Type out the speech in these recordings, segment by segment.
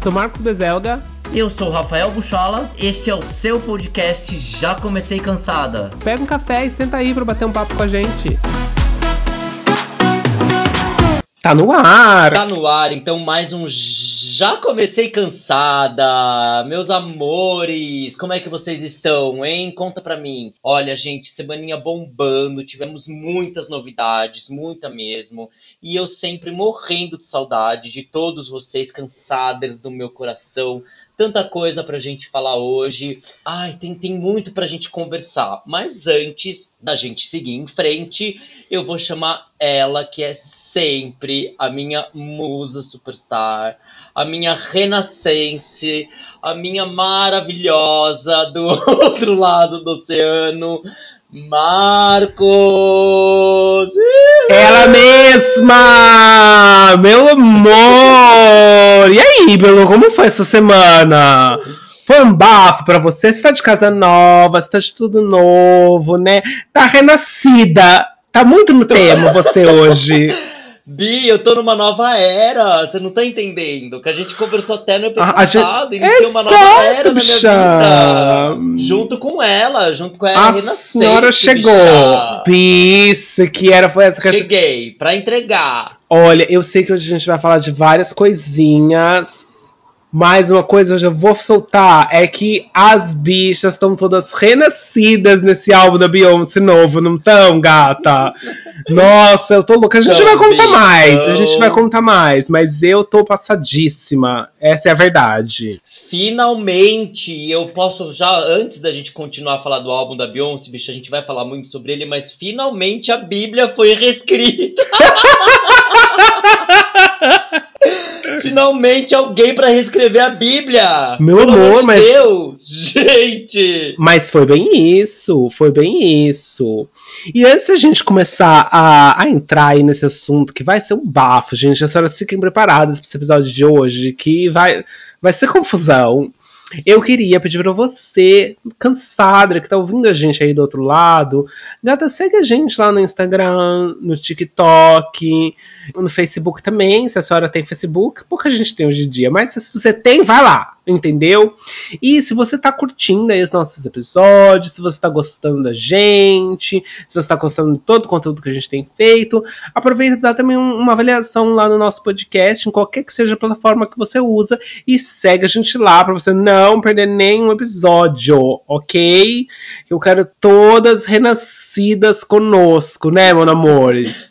Eu sou Marcos Bezelga. Eu sou Rafael Buchola. Este é o seu podcast Já Comecei Cansada. Pega um café e senta aí para bater um papo com a gente. Tá no ar! Tá no ar, então mais um Já Comecei Cansada. Meus amores, como é que vocês estão, hein? Conta pra mim. Olha, gente, semaninha bombando, tivemos muitas novidades, muita mesmo. E eu sempre morrendo de saudade de todos vocês, cansadas do meu coração. Tanta coisa pra gente falar hoje. Ai, tem, tem muito pra gente conversar. Mas antes da gente seguir em frente, eu vou chamar ela que é sempre a minha musa superstar, a minha renascense, a minha maravilhosa do outro lado do oceano, Marcos! Ela mesma! Meu amor! E aí, Belo, como foi essa semana? Foi um bafo pra você? Você tá de casa nova, você tá de tudo novo, né? Tá renascida. Tá muito no tema você hoje. Bi, eu tô numa nova era, você não tá entendendo? Que a gente conversou até no episódio passado, gente... iniciou uma nova era na minha vida. Junto com ela, junto com ela, a renascente. A senhora chegou. Isso, que era, foi essa Cheguei, pra entregar. Olha, eu sei que hoje a gente vai falar de várias coisinhas mas uma coisa eu já vou soltar é que as bichas estão todas renascidas nesse álbum da Beyoncé novo, não estão, gata? Nossa, eu tô louca. A gente vai contar mais, a gente vai contar mais, mas eu tô passadíssima. Essa é a verdade. Finalmente, eu posso já, antes da gente continuar a falar do álbum da Beyoncé, bicho, a gente vai falar muito sobre ele, mas finalmente a Bíblia foi reescrita. Finalmente alguém para reescrever a Bíblia! Meu Pelo amor, mas. Deus! Gente! Mas foi bem isso, foi bem isso. E antes da gente começar a, a entrar aí nesse assunto, que vai ser um bafo, gente, as senhoras fiquem preparadas para esse episódio de hoje, que vai, vai ser confusão. Eu queria pedir para você, cansada, que tá ouvindo a gente aí do outro lado, gata, segue a gente lá no Instagram, no TikTok, no Facebook também, se a senhora tem Facebook, pouca gente tem hoje em dia, mas se você tem, vai lá, entendeu? E se você tá curtindo aí os nossos episódios, se você tá gostando da gente, se você tá gostando de todo o conteúdo que a gente tem feito, aproveita e dá também uma avaliação lá no nosso podcast, em qualquer que seja a plataforma que você usa, e segue a gente lá para você não perder nenhum episódio, ok? Eu quero todas renascidas conosco, né, meus amores?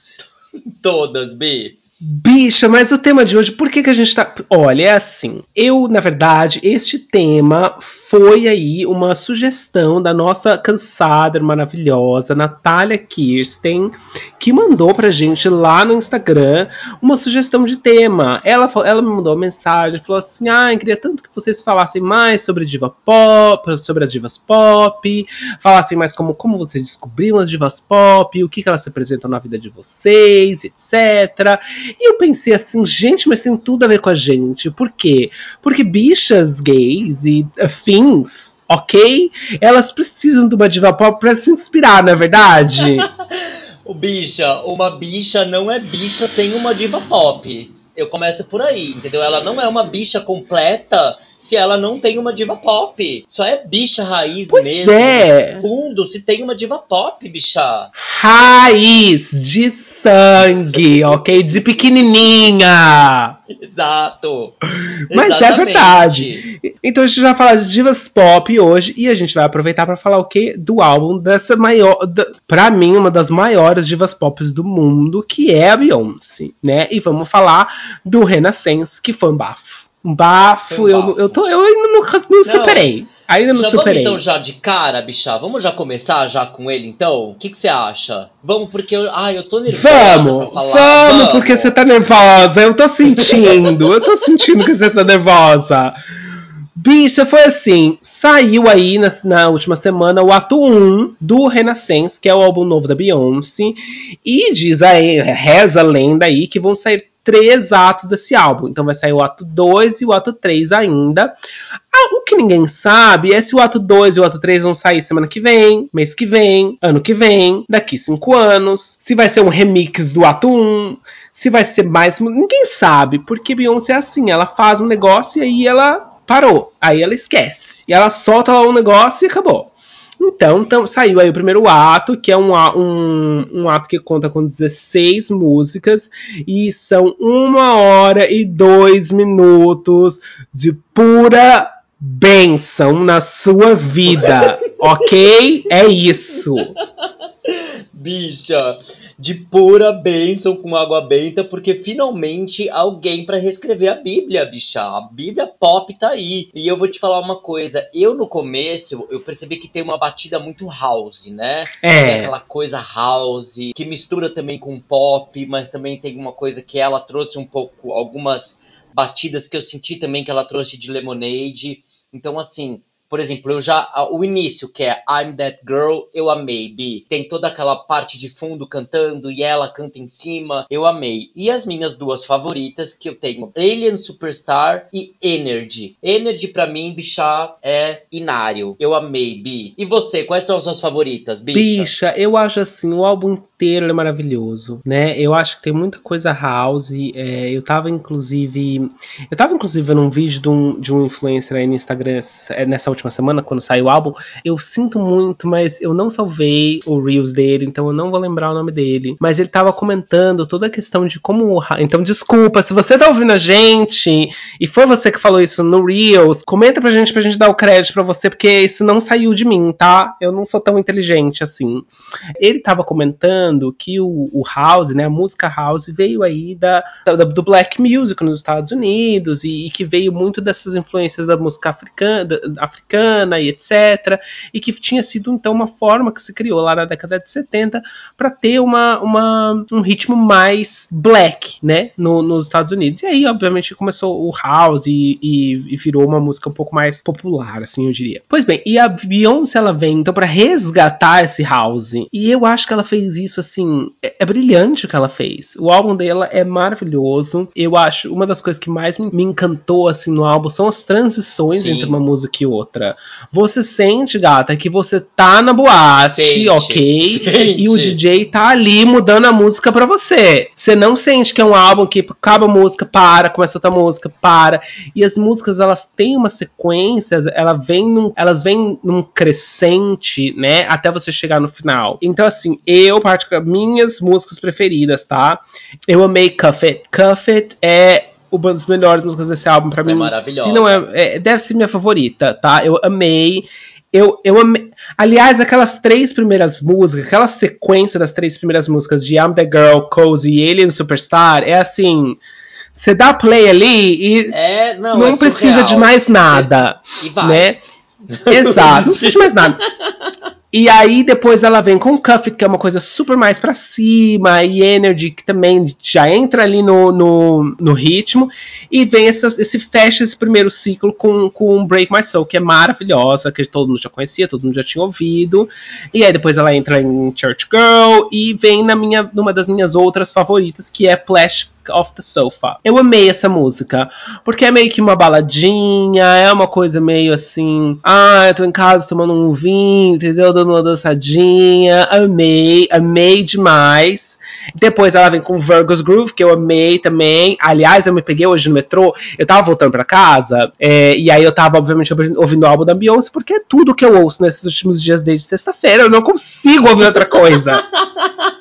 Todas, B. Bicha, mas o tema de hoje, por que, que a gente tá. Olha, é assim. Eu, na verdade, este tema foi aí uma sugestão da nossa cansada, maravilhosa Natália Kirsten, que mandou pra gente lá no Instagram uma sugestão de tema. Ela, ela me mandou uma mensagem, falou assim: Ah, eu queria tanto que vocês falassem mais sobre diva pop, sobre as divas pop, falassem mais como, como vocês descobriram as divas pop, o que, que elas representam na vida de vocês, etc. E eu pensei assim, gente, mas tem tudo a ver com a gente. Por quê? Porque bichas gays e afins ok? Elas precisam de uma diva pop para se inspirar, não é verdade? o bicha, uma bicha não é bicha sem uma diva pop. Eu começo por aí, entendeu? Ela não é uma bicha completa se ela não tem uma diva pop. Só é bicha raiz pois mesmo. É. Fundo, se tem uma diva pop, bicha. Raiz de sangue, ok? De pequenininha. Exato. Mas é Exatamente. é verdade. Então a gente vai falar de divas pop hoje e a gente vai aproveitar para falar o que do álbum dessa maior, da, para mim uma das maiores divas pop do mundo, que é a Beyoncé, né? E vamos falar do Renaissance, que foi um bafo. Um bafo, um eu, bafo. eu tô eu ainda não, não, não superei. Ainda não já superei. Vamos então já de cara, bicha? Vamos já começar já com ele então? O que você acha? Vamos, porque eu. Ai, eu tô nervosa vamos, pra falar. Vamos, vamos, porque você tá nervosa. Eu tô sentindo. eu tô sentindo que você tá nervosa. Bicha, foi assim. Saiu aí na, na, última semana o ato 1 do Renaissance, que é o álbum novo da Beyoncé. E diz aí, reza a lenda aí que vão sair três atos desse álbum. Então vai sair o ato 2 e o ato 3 ainda. Ah, o que ninguém sabe é se o ato 2 e o ato 3 vão sair semana que vem, mês que vem, ano que vem, daqui cinco anos. Se vai ser um remix do ato 1. Se vai ser mais. Ninguém sabe, porque Beyoncé é assim, ela faz um negócio e aí ela parou. Aí ela esquece. E ela solta lá um negócio e acabou. Então, então, saiu aí o primeiro ato, que é um, um, um, ato que conta com 16 músicas e são uma hora e dois minutos de pura bênção na sua vida, ok? É isso. Bicha, de pura bênção com água benta, porque finalmente alguém para reescrever a Bíblia, bicha. A Bíblia pop tá aí. E eu vou te falar uma coisa, eu no começo, eu percebi que tem uma batida muito house, né? É. Tem aquela coisa house, que mistura também com pop, mas também tem uma coisa que ela trouxe um pouco, algumas batidas que eu senti também que ela trouxe de Lemonade. Então, assim, por exemplo, eu já. O início, que é I'm That Girl, eu amei, Bi. Tem toda aquela parte de fundo cantando e ela canta em cima, eu amei. E as minhas duas favoritas, que eu tenho Alien Superstar e Energy. Energy, pra mim, bicha, é inário. Eu amei, Bi. E você, quais são as suas favoritas, bicha? Bicha, eu acho assim, o álbum inteiro é maravilhoso, né? Eu acho que tem muita coisa house. É, eu tava, inclusive. Eu tava, inclusive, vendo um vídeo de um, de um influencer aí no Instagram é, nessa última semana, quando saiu o álbum, eu sinto muito, mas eu não salvei o Reels dele, então eu não vou lembrar o nome dele. Mas ele tava comentando toda a questão de como. Então, desculpa, se você tá ouvindo a gente e foi você que falou isso no Reels, comenta pra gente pra gente dar o crédito pra você, porque isso não saiu de mim, tá? Eu não sou tão inteligente assim. Ele tava comentando que o, o House, né, a música House, veio aí da, da do Black Music nos Estados Unidos e, e, que veio muito dessas influências da música africana, da, africana e etc. E que tinha sido então uma forma que se criou lá na década de 70 para ter uma, uma, um ritmo mais black, né, no, nos Estados Unidos. E aí, obviamente, começou o house e, e, e, virou uma música um pouco mais popular, assim, eu diria. Pois bem, e a Beyoncé ela vem então para resgatar esse house. E eu acho que ela fez isso assim, é, é, brilhante o que ela fez. O álbum dela é maravilhoso. Eu acho uma das coisas que mais me, me encantou assim no álbum são as transições Sim. entre uma música e outra outra. Você sente, gata, que você tá na boate, sente, ok? Sente. E o DJ tá ali mudando a música para você. Você não sente que é um álbum que acaba a música, para, começa outra música, para. E as músicas, elas têm uma sequência, ela vem num, elas vêm num crescente, né? Até você chegar no final. Então, assim, eu, particularmente, minhas músicas preferidas, tá? Eu amei Cuff It. Cuff It é uma das melhores músicas desse álbum para é mim. Maravilhosa. Se não é, é, deve ser minha favorita, tá? Eu amei. Eu, eu amei. Aliás, aquelas três primeiras músicas, aquela sequência das três primeiras músicas de I'm the Girl, Cozy e Alien Superstar, é assim. Você dá play ali e é, não, não é precisa de mais nada. E vai. Né? Exato, não precisa de mais nada. E aí depois ela vem com o Cuff, que é uma coisa super mais para cima, e Energy, que também já entra ali no, no, no ritmo, e vem essa, esse fecha esse primeiro ciclo com, com Break My Soul, que é maravilhosa, que todo mundo já conhecia, todo mundo já tinha ouvido. E aí depois ela entra em Church Girl e vem na minha, numa das minhas outras favoritas, que é Flash Off the Sofa. Eu amei essa música, porque é meio que uma baladinha, é uma coisa meio assim, ah, eu tô em casa tomando um vinho, entendeu? Dando uma dançadinha. Amei, amei demais. Depois ela vem com Virgo's Groove, que eu amei também. Aliás, eu me peguei hoje no metrô, eu tava voltando pra casa, é, e aí eu tava, obviamente, ouvindo o álbum da Beyoncé, porque é tudo que eu ouço nesses últimos dias desde sexta-feira. Eu não consigo ouvir outra coisa.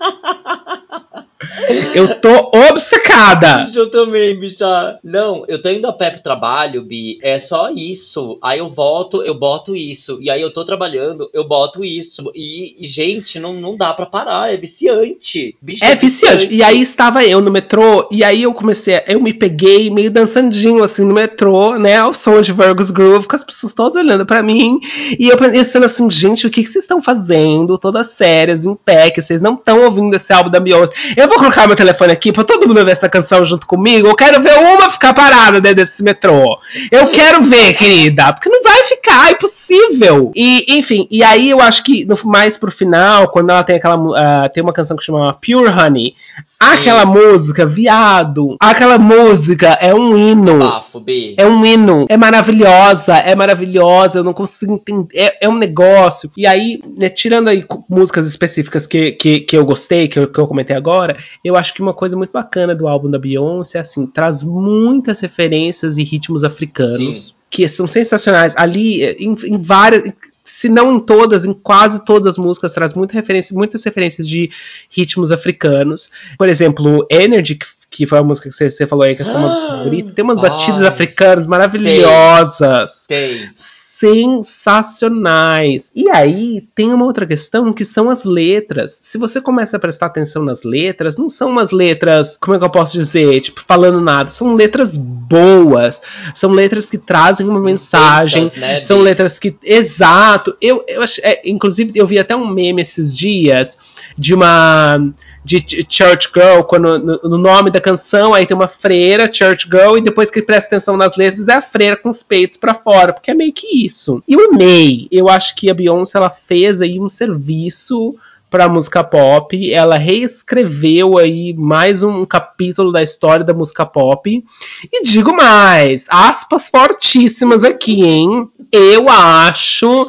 Eu tô obcecada. Eu também, bicha. Não, eu tô indo a pé pro trabalho, Bi. É só isso. Aí eu volto, eu boto isso. E aí eu tô trabalhando, eu boto isso. E, gente, não, não dá pra parar. É viciante. Bicha, é, é viciante. viciante. E aí estava eu no metrô. E aí eu comecei. Eu me peguei meio dançandinho assim no metrô, né? Ao som de Virgo's Groove, com as pessoas todas olhando pra mim. E eu pensando assim, gente, o que, que vocês estão fazendo? Todas sérias, em pé, que vocês não estão ouvindo esse álbum da Beyoncé. Eu vou colocar meu telefone aqui pra todo mundo ver essa canção junto comigo. Eu quero ver uma ficar parada dentro desse metrô. Eu quero ver, querida. Porque não vai ficar, é impossível possível. E, enfim, e aí eu acho que no, mais pro final, quando ela tem aquela. Uh, tem uma canção que chama Pure Honey. Sim. Aquela música, viado. Aquela música é um hino. Bafo, B. É um hino. É maravilhosa, é maravilhosa. Eu não consigo entender. É, é um negócio. E aí, né, tirando aí músicas específicas que, que, que eu gostei, que eu, que eu comentei agora, eu acho que uma coisa muito bacana do álbum da Beyoncé é assim, traz muitas referências e ritmos africanos. Sim que são sensacionais. Ali, em, em, várias. Se não em todas, em quase todas as músicas, traz muita referência, muitas referências de ritmos africanos. Por exemplo, Energy, que, que foi a música que você, você falou aí, que é a sua ah, favorita, tem umas batidas africanas maravilhosas. Tem. Sensacionais. E aí tem uma outra questão que são as letras. Se você começa a prestar atenção nas letras, não são umas letras, como é que eu posso dizer, tipo, falando nada, são letras boas, são letras que trazem uma mensagem, né, são letras que exato. Eu, eu é, inclusive eu vi até um meme esses dias de uma de Church Girl, quando no, no, nome da canção aí tem uma freira, Church Girl, e depois que presta atenção nas letras é a freira com os peitos para fora, porque é meio que isso. E eu amei. Eu acho que a Beyoncé ela fez aí um serviço para música pop. Ela reescreveu aí mais um capítulo da história da música pop. E digo mais, aspas fortíssimas aqui, hein? Eu acho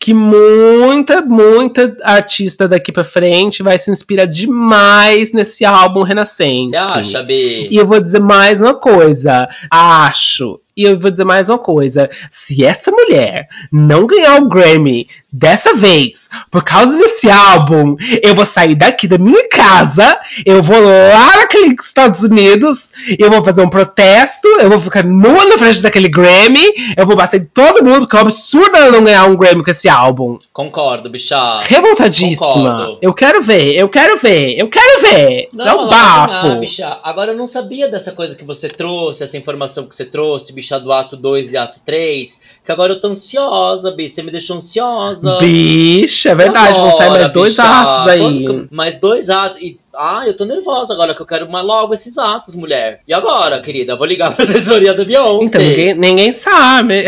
que muita, muita artista daqui para frente vai se inspirar demais nesse álbum Renascente. Você acha, B? E eu vou dizer mais uma coisa. Acho. E eu vou dizer mais uma coisa. Se essa mulher não ganhar o Grammy dessa vez, por causa desse álbum, eu vou sair daqui da minha casa, eu vou lá naqueles Estados Unidos, eu vou fazer um protesto, eu vou ficar nua na frente daquele Grammy, eu vou bater em todo mundo, porque é um absurdo ela não ganhar um Grammy com esse álbum. Concordo, bicha. Revoltadíssima. Concordo. Eu quero ver, eu quero ver, eu quero ver. Não, Dá um bafo. Ganhar, bicha. Agora eu não sabia dessa coisa que você trouxe, essa informação que você trouxe, bicha, do ato 2 e ato 3. Que agora eu tô ansiosa, bicha. Você me deixou ansiosa. Bicha, é verdade. Agora, vão sair mais dois bicha. atos aí. Mais dois atos. E, ah, eu tô nervosa agora que eu quero mais logo esses atos, mulher. E agora, querida? Vou ligar pra assessoria da Beyoncé. Então, ninguém, ninguém sabe.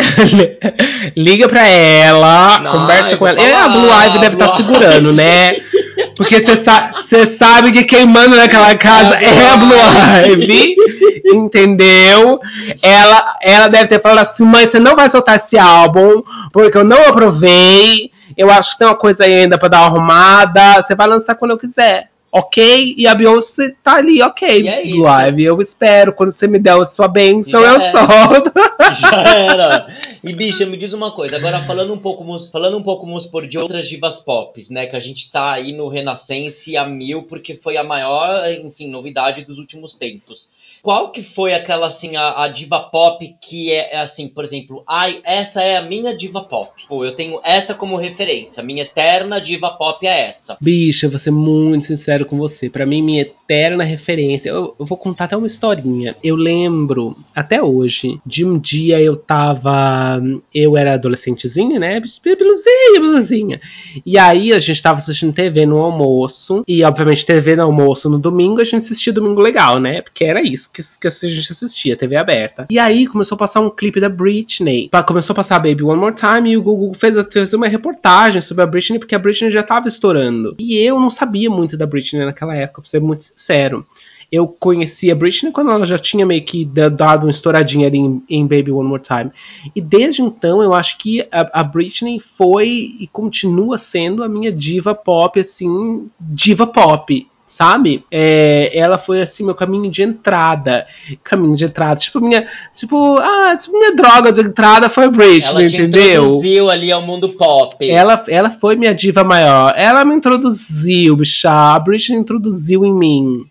Liga pra ela, não, conversa com ela. É, a Blue Ivy deve estar tá segurando, né? Porque você sa sabe que quem manda naquela casa é, é a Blue Ivy, entendeu? Ela, ela deve ter falado assim: mãe, você não vai soltar esse álbum, porque eu não aprovei. Eu acho que tem uma coisa aí ainda pra dar uma arrumada. Você vai lançar quando eu quiser ok? E a Beyoncé tá ali, ok, é live. Eu espero, quando você me der a sua bênção, eu era. solto. Já era. E, bicha, me diz uma coisa, agora falando um pouco, falando um pouco, vamos supor, de outras divas pop, né? Que a gente tá aí no Renascense a mil, porque foi a maior, enfim, novidade dos últimos tempos. Qual que foi aquela, assim, a, a diva pop que é, é, assim, por exemplo, ai, essa é a minha diva pop. Pô, eu tenho essa como referência. Minha eterna diva pop é essa. Bicha, vou ser muito sincero com você. Para mim, minha eterna referência. Eu, eu, vou contar até uma historinha. Eu lembro, até hoje, de um dia eu tava. Eu era adolescentezinha, né? Blusinha, blusinha. E aí a gente tava assistindo TV no almoço. E, obviamente, TV no almoço no domingo, a gente assistia Domingo Legal, né? Porque era isso que, que a gente assistia, TV aberta. E aí começou a passar um clipe da Britney. Começou a passar Baby One More Time e o Google fez, fez uma reportagem sobre a Britney, porque a Britney já tava estourando. E eu não sabia muito da Britney naquela época, pra ser muito sincero eu conheci a Britney quando ela já tinha meio que dado uma estouradinha ali em, em, Baby One More Time. E desde então eu acho que a, a, Britney foi e continua sendo a minha diva pop, assim, diva pop sabe? É, ela foi assim meu caminho de entrada, caminho de entrada, tipo minha, tipo, ah, tipo, minha droga de entrada foi Britney, ela te entendeu? introduziu ali ao mundo pop. Ela, ela foi minha diva maior. Ela me introduziu, bicha. A Britney introduziu em mim.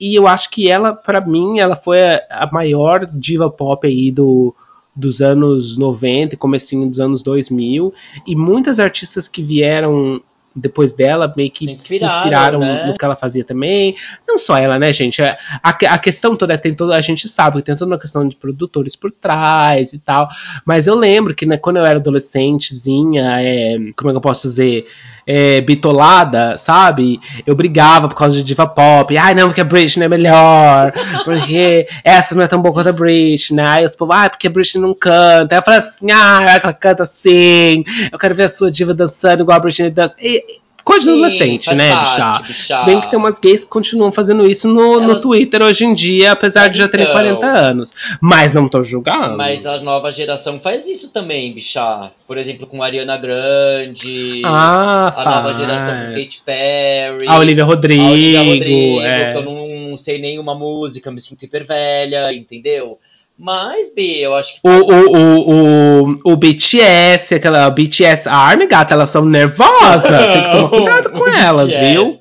E eu acho que ela, para mim, ela foi a, maior diva pop aí do dos anos 90 e comecinho dos anos 2000 e muitas artistas que vieram depois dela meio que se inspiraram, se inspiraram né? no que ela fazia também. Não só ela, né, gente? A, a questão toda tem toda, a gente sabe que tem toda uma questão de produtores por trás e tal. Mas eu lembro que né, quando eu era adolescentezinha, é, como é que eu posso dizer? É, bitolada, sabe? Eu brigava por causa de diva pop. Ai, não, porque a Britney é melhor. Porque essa não é tão boa quanto a Britney. Aí os povo, ai, porque a Britney não canta. Aí eu falei assim, ah, ela canta assim. Eu quero ver a sua diva dançando igual a Britney dança. E, Coisa de adolescente, né, parte, bichá? Se bem que tem umas gays que continuam fazendo isso no, Ela... no Twitter hoje em dia, apesar mas de já terem então... 40 anos. Mas não tô julgando. Mas a nova geração faz isso também, bichá. Por exemplo, com Ariana Grande. Ah, A faz. nova geração com Katy Perry. A Olivia Rodrigo. A Olivia Rodrigo, é. que eu não sei nenhuma música, me sinto hiper velha, entendeu? Mas, B, eu acho que. O, o, o, o, o BTS, aquela BTS Army, gata, elas são nervosas. Tem que tomar cuidado com elas, viu?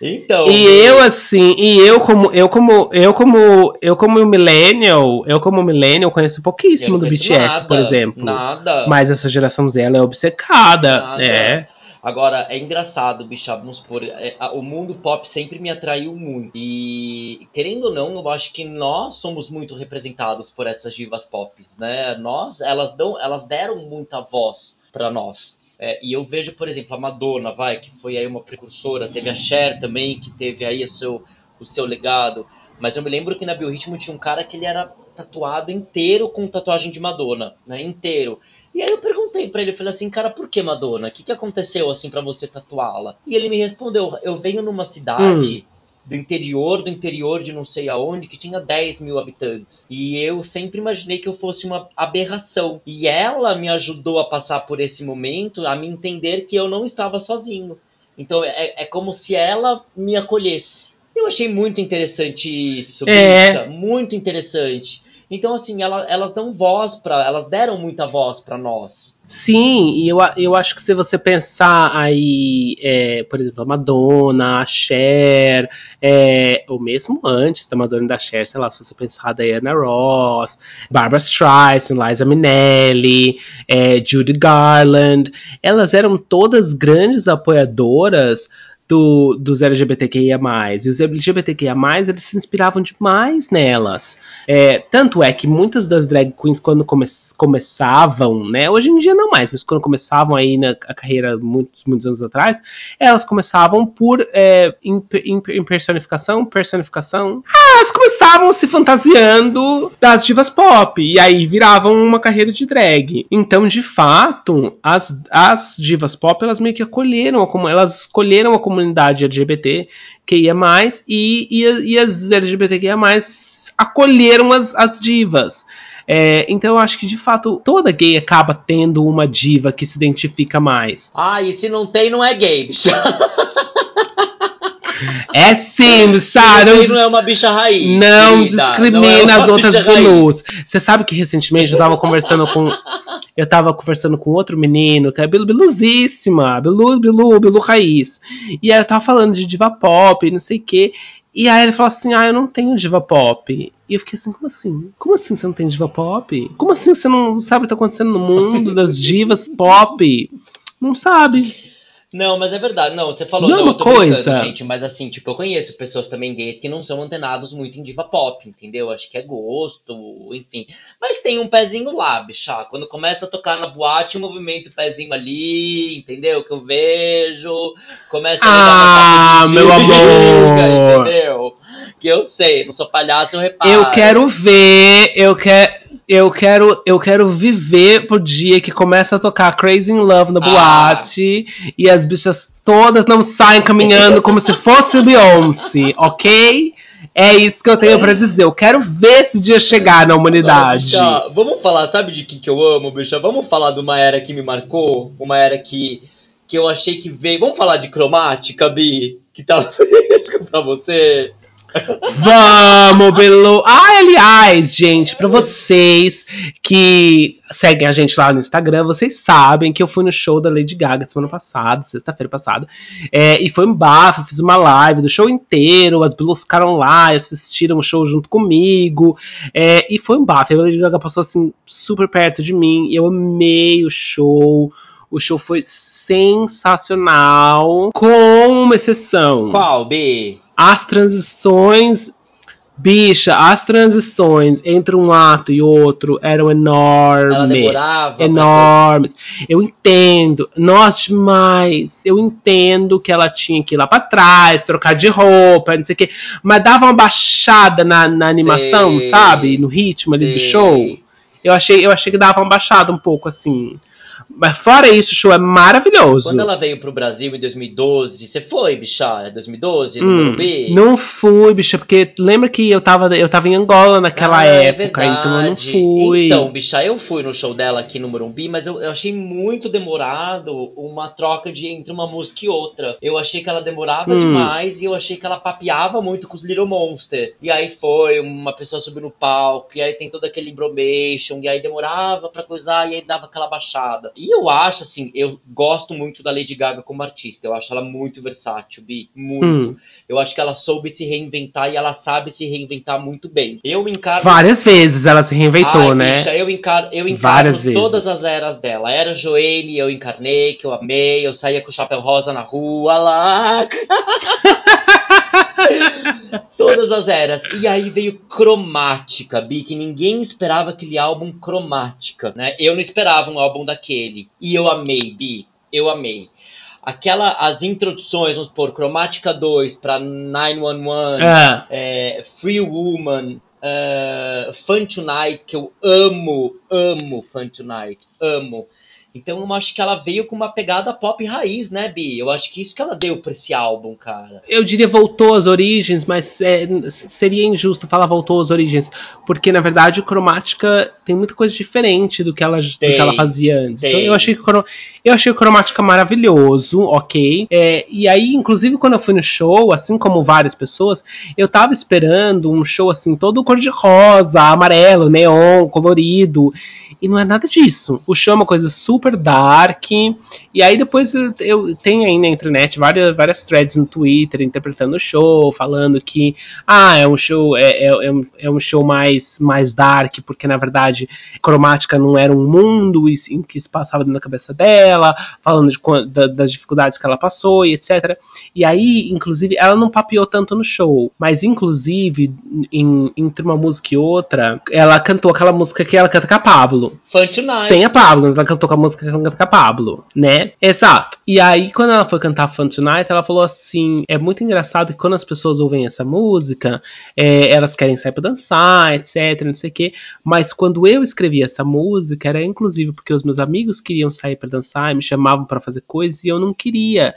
Então. E eu, assim, e eu como, eu como, eu como, eu como millennial, eu como millennial conheço pouquíssimo do BTS, nada, por exemplo. Nada. Mas essa geração Z, ela é obcecada. Nada. É. Agora, é engraçado, bicha, vamos supor, é, a, o mundo pop sempre me atraiu muito. E, querendo ou não, eu acho que nós somos muito representados por essas divas pop, né? Nós, elas, dão, elas deram muita voz para nós. É, e eu vejo, por exemplo, a Madonna, vai, que foi aí uma precursora, teve a Cher também, que teve aí o seu, o seu legado. Mas eu me lembro que na Biorritmo tinha um cara que ele era tatuado inteiro com tatuagem de Madonna, né? Inteiro. E aí eu perguntei para ele, falei assim, cara, por que Madonna? O que, que aconteceu assim para você tatuá-la? E ele me respondeu, eu venho numa cidade hum do interior do interior de não sei aonde, que tinha 10 mil habitantes. E eu sempre imaginei que eu fosse uma aberração. E ela me ajudou a passar por esse momento, a me entender que eu não estava sozinho. Então é, é como se ela me acolhesse. Eu achei muito interessante isso, é. bicha, muito interessante. Então, assim, ela, elas dão voz para, elas deram muita voz para nós. Sim, e eu, eu acho que se você pensar aí, é, por exemplo, a Madonna, a Cher, é, ou mesmo antes da Madonna e da Cher, sei lá, se você pensar a Diana Ross, Barbara Streisand, Liza Minnelli, é, Judy Garland, elas eram todas grandes apoiadoras do, dos LGBTQIA+. E os LGBTQIA+, eles se inspiravam demais nelas. É, tanto é que muitas das drag queens, quando come começavam, né, hoje em dia não mais, mas quando começavam aí na carreira muitos, muitos anos atrás, elas começavam por é, personificação, personificação. Ah, elas começavam se fantasiando das divas pop, e aí viravam uma carreira de drag. Então, de fato, as, as divas pop, elas meio que acolheram, elas escolheram a comunidade comunidade LGBT que ia mais e, e, e as LGBTQIA acolheram as, as divas. É, então eu acho que de fato toda gay acaba tendo uma diva que se identifica mais. Ah, e se não tem, não é gay. É sim, sabe? Não, é uma bicha raiz. Não querida. discrimina não é as outras Bilus. Você sabe que recentemente eu tava conversando com. Eu tava conversando com outro menino, que é Bilu, Bilu, Bilu Raiz. E aí eu tava falando de diva pop, não sei o quê. E aí ele falou assim: Ah, eu não tenho diva pop. E eu fiquei assim: Como assim? Como assim você não tem diva pop? Como assim você não sabe o que tá acontecendo no mundo das divas pop? Não sabe. Não, mas é verdade. Não, você falou, não, não uma coisa. gente, mas assim, tipo, eu conheço pessoas também gays que não são antenados muito em diva pop, entendeu? Acho que é gosto, enfim. Mas tem um pezinho lá, bicha. Quando começa a tocar na boate, o movimento pezinho ali, entendeu? Que eu vejo. Começa a ah, meu amor. entendeu? Que eu sei, não sou palhaço, eu reparo. Eu quero ver, eu quero eu quero, eu quero viver pro dia que começa a tocar Crazy in Love na ah. boate e as bichas todas não saem caminhando como se fosse Beyoncé, ok? É isso que eu tenho para dizer. Eu quero ver esse dia chegar na humanidade. Bicha, vamos falar, sabe de que que eu amo, bicha? Vamos falar de uma era que me marcou, uma era que que eu achei que veio. Vamos falar de cromática, Bi? Que tá fresco pra você? Vamos, Belu! Ah, aliás, gente, para vocês que seguem a gente lá no Instagram, vocês sabem que eu fui no show da Lady Gaga semana passada, sexta-feira passada, é, e foi um bafo, fiz uma live do show inteiro, as Belus ficaram lá, assistiram o show junto comigo, é, e foi um bafo. A Lady Gaga passou assim super perto de mim, eu amei o show, o show foi sensacional, com uma exceção. Qual, B? As transições Bicha, as transições entre um ato e outro eram enormes. Ela demorava. Enormes. Eu entendo. Nossa, demais. Eu entendo que ela tinha que ir lá pra trás, trocar de roupa, não sei o quê. Mas dava uma baixada na, na animação, Sei. sabe? No ritmo ali do Sei. show. Eu achei, eu achei que dava uma baixada um pouco assim. Mas fora isso, o show é maravilhoso. Quando ela veio pro Brasil em 2012, você foi, bicha? É 2012, no Hum, Morumbi? não fui, bicha, porque lembra que eu tava, eu tava em Angola naquela Ah, é época, então eu não fui. Então, bicha, eu fui no show dela aqui no Morumbi, mas eu, eu achei muito demorado uma troca de entre uma música e outra. Eu achei que ela demorava Hum. demais e eu achei que ela papeava muito com os Little Monster. E aí foi uma pessoa subiu no palco, e aí tem todo aquele embromation, e aí demorava pra coisar, e aí dava aquela baixada. E eu acho, assim, eu gosto muito da Lady Gaga como artista. Eu acho ela muito versátil, Bi. Muito. Hum. Eu acho que ela soube se reinventar e ela sabe se reinventar muito bem. Eu encaro. Várias vezes ela se reinventou, Ai, né? bicha, eu encaro, eu encaro Várias vezes. todas as eras dela. Era Joanne, eu encarnei, que eu amei, eu saía com o chapéu rosa na rua lá. todas as eras. E aí veio Cromática, Bi, que ninguém esperava aquele álbum Cromática, né? Eu não esperava um álbum daquele. E eu amei, Bi. Eu amei. Aquela, as introduções, vamos supor, Cromática 2 pra 911, É. é, Free Woman, é, Fun Tonight, que eu amo, amo Fun Tonight, amo. Então eu acho que ela veio com uma pegada pop raiz, né, Bi? Eu acho que isso que ela deu pra esse álbum, cara. Eu diria voltou às origens, mas é, seria injusto falar voltou às origens, porque na verdade o Cromática tem muita coisa diferente do que ela, do que Tem, ela fazia antes. tem. Então eu achei que eu achei o Cromática maravilhoso, ok. É, e aí, inclusive, quando eu fui no show, assim como várias pessoas, eu tava esperando um show assim, todo cor de rosa, amarelo, neon, colorido. E não é nada disso. O show é uma coisa super dark. E aí depois eu, tenho aí na internet várias, várias threads no Twitter interpretando o show, falando que ah, é um show, é, é, é um, é um show mais, mais dark, porque na verdade cromática não era um mundo em que se passava dentro da cabeça dela, falando de da- das dificuldades que ela passou e etc. E aí, inclusive, ela não papiou tanto no show, mas inclusive, em- entre uma música e outra, ela cantou aquela música que ela canta com a Pablo. Fun Tonight. Sem a Pablo, ela cantou com a música que ela canta Pablo, né? Exato. E aí, quando ela foi cantar Fun Tonight, ela falou assim: é muito engraçado que quando as pessoas ouvem essa música, é, elas querem sair pra dançar, etc, não sei o quê. Mas quando eu escrevi essa música, era inclusive porque os meus amigos queriam sair pra dançar, me chamavam pra fazer coisas e eu não queria.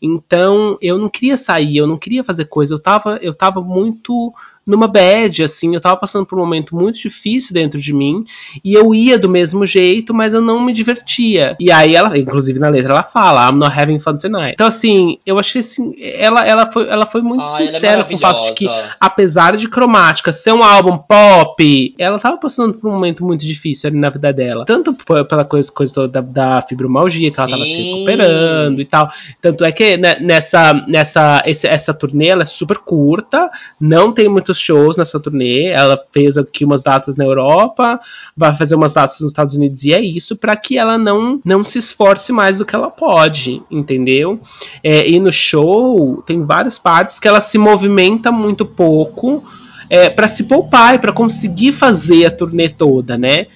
Então, eu não queria sair, eu não queria fazer coisa, eu tava, eu tava muito numa bad, assim, eu tava passando por um momento muito difícil dentro de mim, e eu ia do mesmo jeito, mas eu não me divertia. E aí ela, inclusive na letra, ela fala, I'm not having fun tonight. Então, assim, eu achei assim, ela, ela, foi, ela foi muito ela é sincera com o fato de que, apesar de cromática ser um álbum pop, ela tava passando por um momento muito difícil ali na vida dela. Tanto pela coisa, coisa da, da fibromialgia, que ela tava se Sim. recuperando e tal. Tanto é que né, nessa, nessa esse- essa turnê ela é super curta, não tem muitos shows nessa turnê. Ela fez aqui umas datas na Europa, vai fazer umas datas nos Estados Unidos e é isso para que ela não não se esforce mais do que ela pode, entendeu? É, e no show tem várias partes que ela se movimenta muito pouco é, para se poupar e para conseguir fazer a turnê toda, né?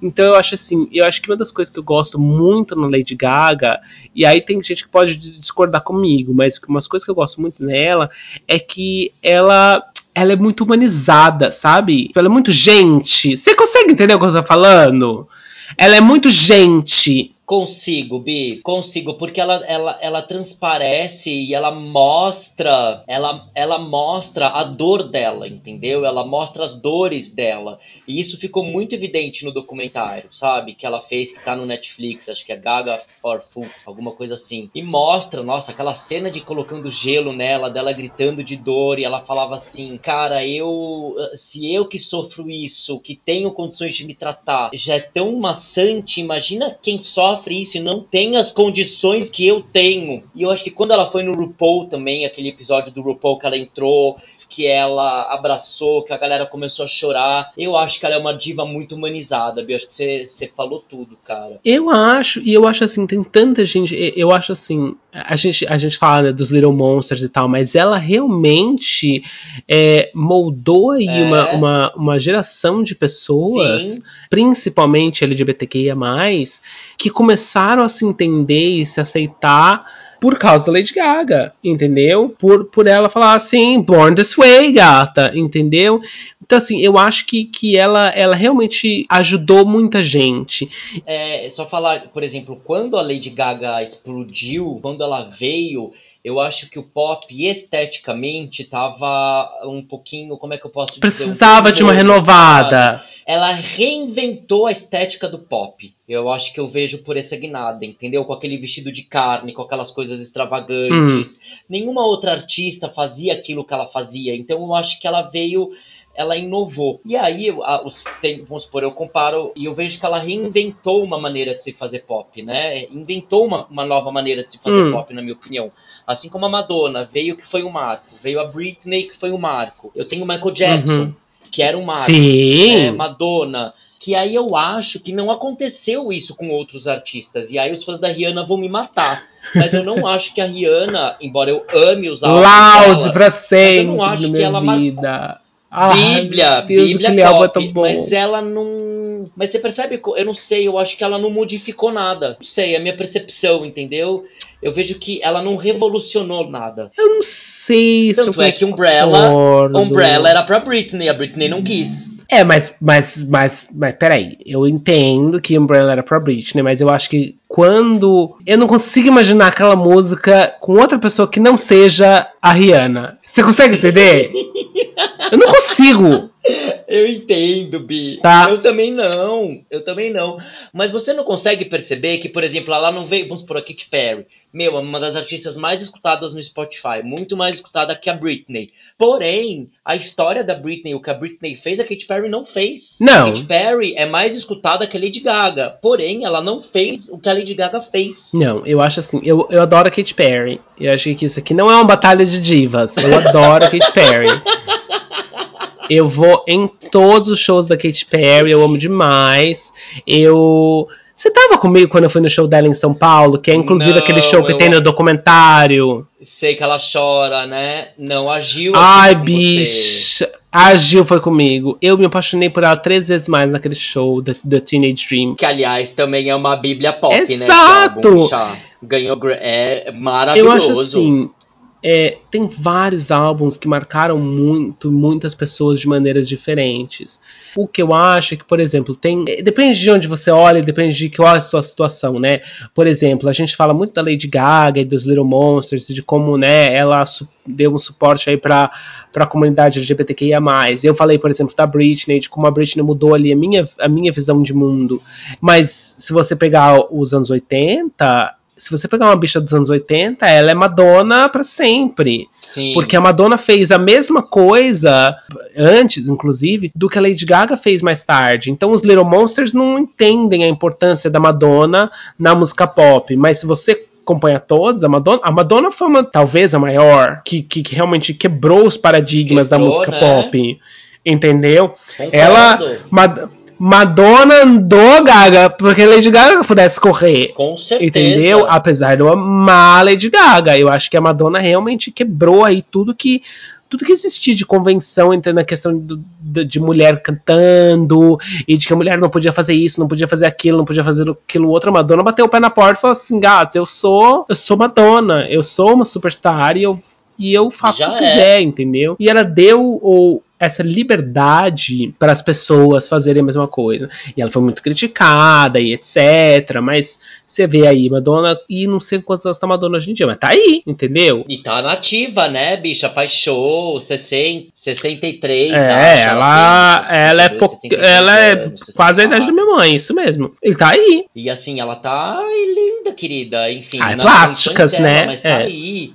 Então eu acho assim, eu acho que uma das coisas que eu gosto muito na Lady Gaga, e aí tem gente que pode dis- discordar comigo, mas umas coisas que eu gosto muito nela é que ela ela é muito humanizada, sabe? Ela é muito gente. Você consegue entender o que eu tô falando? Ela é muito gente. Consigo, Bi, consigo, porque ela, ela, ela transparece e ela mostra, ela, ela mostra a dor dela, entendeu? Ela mostra as dores dela. E isso ficou muito evidente no documentário, sabe? Que ela fez, que tá no Netflix, acho que é Gaga for Food, alguma coisa assim. E mostra, nossa, aquela cena de colocando gelo nela, dela gritando de dor, e ela falava assim, cara, eu, se eu que sofro isso, que tenho condições de me tratar, já é tão maçante, imagina quem sofre sofre isso e não tem as condições que eu tenho. E eu acho que quando ela foi no RuPaul também, aquele episódio do RuPaul que ela entrou, que ela abraçou, que a galera começou a chorar, eu acho que ela é uma diva muito humanizada, Bia. Acho que você falou tudo, cara. Eu acho, e eu acho assim, tem tanta gente. Eu acho assim, a gente, a gente fala né, dos Little Monsters e tal, mas ela realmente é, moldou aí é. uma, uma, uma geração de pessoas, Sim. principalmente LGBTQIA, que começaram a se entender e se aceitar por causa da Lady Gaga, entendeu? Por, por ela falar assim, born this way, gata, entendeu? Então, assim, eu acho que, que ela, ela realmente ajudou muita gente. É, só falar, por exemplo, quando a Lady Gaga explodiu, quando ela veio, eu acho que o pop esteticamente tava um pouquinho, como é que eu posso dizer? Precisava um de uma renovada. Ela reinventou a estética do pop. Eu acho que eu vejo por essa guinada, entendeu? Com aquele vestido de carne, com aquelas coisas extravagantes. Hum. Nenhuma outra artista fazia aquilo que ela fazia. Então eu acho que ela veio ela inovou. E aí, a, os, tem, vamos supor, eu comparo e eu vejo que ela reinventou uma maneira de se fazer pop, né? Inventou uma, uma nova maneira de se fazer hum. pop, na minha opinião. Assim como a Madonna veio que foi um marco, veio a Britney que foi um marco. Eu tenho o Michael Jackson, uhum. que era um marco. Sim. Né? Madonna, que aí eu acho que não aconteceu isso com outros artistas. E aí os fãs da Rihanna vão me matar. Mas eu não acho que a Rihanna, embora eu ame os álbuns Loud dela, pra sempre mas eu não acho que ela vida. Ah, Bíblia, Deus, Bíblia é pop, mas ela não. Mas você percebe? Eu não sei, eu acho que ela não modificou nada. Não sei, é a minha percepção, entendeu? Eu vejo que ela não revolucionou nada. Eu não sei. Tanto é que Umbrella, Umbrella era pra Britney, a Britney não quis. É, mas, mas, mas, mas, peraí. Eu entendo que Umbrella era pra Britney, mas eu acho que quando. Eu não consigo imaginar aquela música com outra pessoa que não seja a Rihanna. Você consegue entender? Eu não consigo. Eu entendo, Bi. Tá. Eu também não. Eu também não. Mas você não consegue perceber que, por exemplo, ela não veio. Vamos por a Katy Perry. Meu, é uma das artistas mais escutadas no Spotify. Muito mais escutada que a Britney. Porém, a história da Britney, o que a Britney fez, a Katy Perry não fez. Não. A Katy Perry é mais escutada que a Lady Gaga. Porém, ela não fez o que a Lady Gaga fez. Não, eu acho assim. Eu, eu adoro a Katy Perry. Eu acho que isso aqui não é uma batalha de divas. Eu adoro a Katy Perry. Eu vou em todos os shows da Katy Perry, eu amo demais. Eu. Você tava comigo quando eu fui no show dela em São Paulo, que é inclusive Não, aquele show que eu... tem no documentário. Sei que ela chora, né? Não, a Gil. Ai, bicha. A Gil foi comigo. Eu me apaixonei por ela três vezes mais naquele show da Teenage Dream. Que, aliás, também é uma bíblia pop, Exato. né? Exato! Ganhou. É maravilhoso. Eu acho assim é, tem vários álbuns que marcaram muito, muitas pessoas de maneiras diferentes. O que eu acho é que, por exemplo, tem. É, depende de onde você olha, depende de qual é a sua situação, né? Por exemplo, a gente fala muito da Lady Gaga e dos Little Monsters, de como, né, ela deu um suporte aí pra, pra comunidade LGBTQIA. Eu falei, por exemplo, da Britney, de como a Britney mudou ali a minha, a minha visão de mundo. Mas se você pegar os anos 80, se você pegar uma bicha dos anos 80, ela é Madonna para sempre. Sim. Porque a Madonna fez a mesma coisa antes, inclusive, do que a Lady Gaga fez mais tarde. Então os Little Monsters não entendem a importância da Madonna na música pop. Mas se você acompanha todos, a Madonna, a Madonna foi uma, talvez a maior, que, que, que realmente quebrou os paradigmas quebrou, da música né? pop. Entendeu? Concordo. Ela. Madonna andou Gaga, porque Lady Gaga pudesse correr. Com certeza. Entendeu? Apesar de eu amar Lady Gaga. Eu acho que a Madonna realmente quebrou aí tudo que. Tudo que existia de convenção entre na questão do, de, de mulher cantando e de que a mulher não podia fazer isso, não podia fazer aquilo, não podia fazer aquilo outro. A Madonna bateu o pé na porta e falou assim: gatos, eu sou, eu sou Madonna, eu sou uma superstar e eu e eu faço Já o que eu quiser, é. entendeu? E ela deu o, essa liberdade para as pessoas fazerem a mesma coisa. E ela foi muito criticada e etc. Mas você vê aí, Madonna, e não sei quantos anos tá Madonna hoje em dia, mas tá aí, entendeu? E tá nativa, né, bicha? Faz show, 60, 63, é, acho, ela, ela, ela é, po... ela é quase a idade da minha mãe, isso mesmo. Ele tá aí. E assim, ela tá linda, querida. Enfim, ah, plásticas, dela, né? Mas tá é. aí.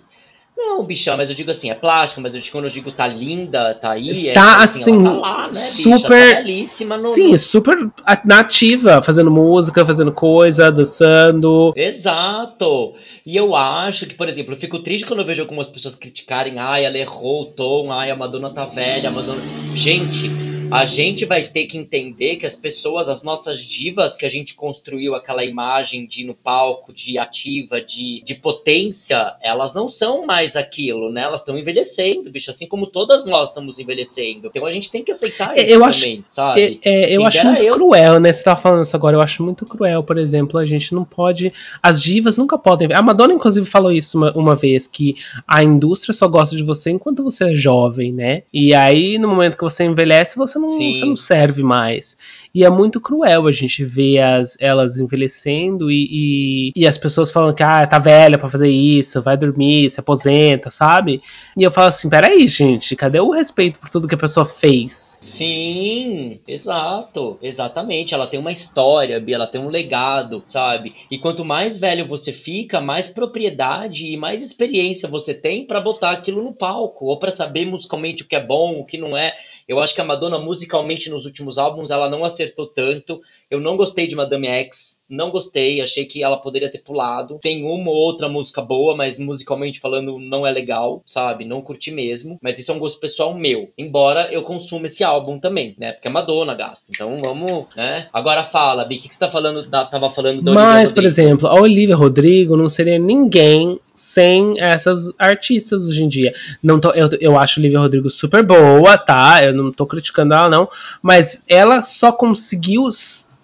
Não, bichão, mas eu digo assim, é plástica, mas eu digo, quando eu digo tá linda, tá aí, é Tá, assim, assim, ela tá lá, né, bicha? super- Tá belíssima no, Sim, super nativa, fazendo música, fazendo coisa, dançando. Exato! E eu acho que, por exemplo, eu fico triste quando eu vejo algumas pessoas criticarem, ai, ela errou o tom, ai, a Madonna tá velha, a Madonna. Gente, a gente vai ter que entender que as pessoas, as nossas divas que a gente construiu aquela imagem de no palco, de ativa, de, de potência, elas não são mais aquilo, né? Elas estão envelhecendo, bicho, assim como todas nós estamos envelhecendo. Então a gente tem que aceitar É, isso eu acho- também, sabe? É, é, eu Quem acho muito eu. cruel, né? Você tava falando isso agora. Eu acho muito cruel, por exemplo, a gente não pode. As divas nunca podem. A Madonna, inclusive, falou isso uma, uma vez: que a indústria só gosta de você enquanto você é jovem, né? E aí, no momento que você envelhece, você não, você não serve mais. E é muito cruel a gente ver as, elas envelhecendo e, e, e as pessoas falando que ah, tá velha pra fazer isso, vai dormir, se aposenta, sabe? E eu falo assim: peraí, gente, cadê o respeito por tudo que a pessoa fez? Sim, exato, exatamente. Ela tem uma história, Bia, ela tem um legado, sabe? E quanto mais velho você fica, mais propriedade e mais experiência você tem pra botar aquilo no palco, ou pra saber musicalmente o que é bom, o que não é. Eu acho que a Madonna musicalmente nos últimos álbuns ela não acertou tanto. Eu não gostei de Madame X, não gostei, achei que ela poderia ter pulado. Tem uma ou outra música boa, mas musicalmente falando não é legal, sabe? Não curti mesmo. Mas isso é um gosto pessoal meu. Embora eu consuma esse álbum também, né? Porque é Madonna, gato. Então vamos, né? Agora fala, Bi, o que, que você tá falando? da- tava falando da Olivia Mas, por exemplo, a Olivia Rodrigo não seria ninguém sem essas artistas hoje em dia. Não tô, eu, eu acho a Olivia Rodrigo super boa, tá? Eu não tô criticando ela, não. Mas ela só conseguiu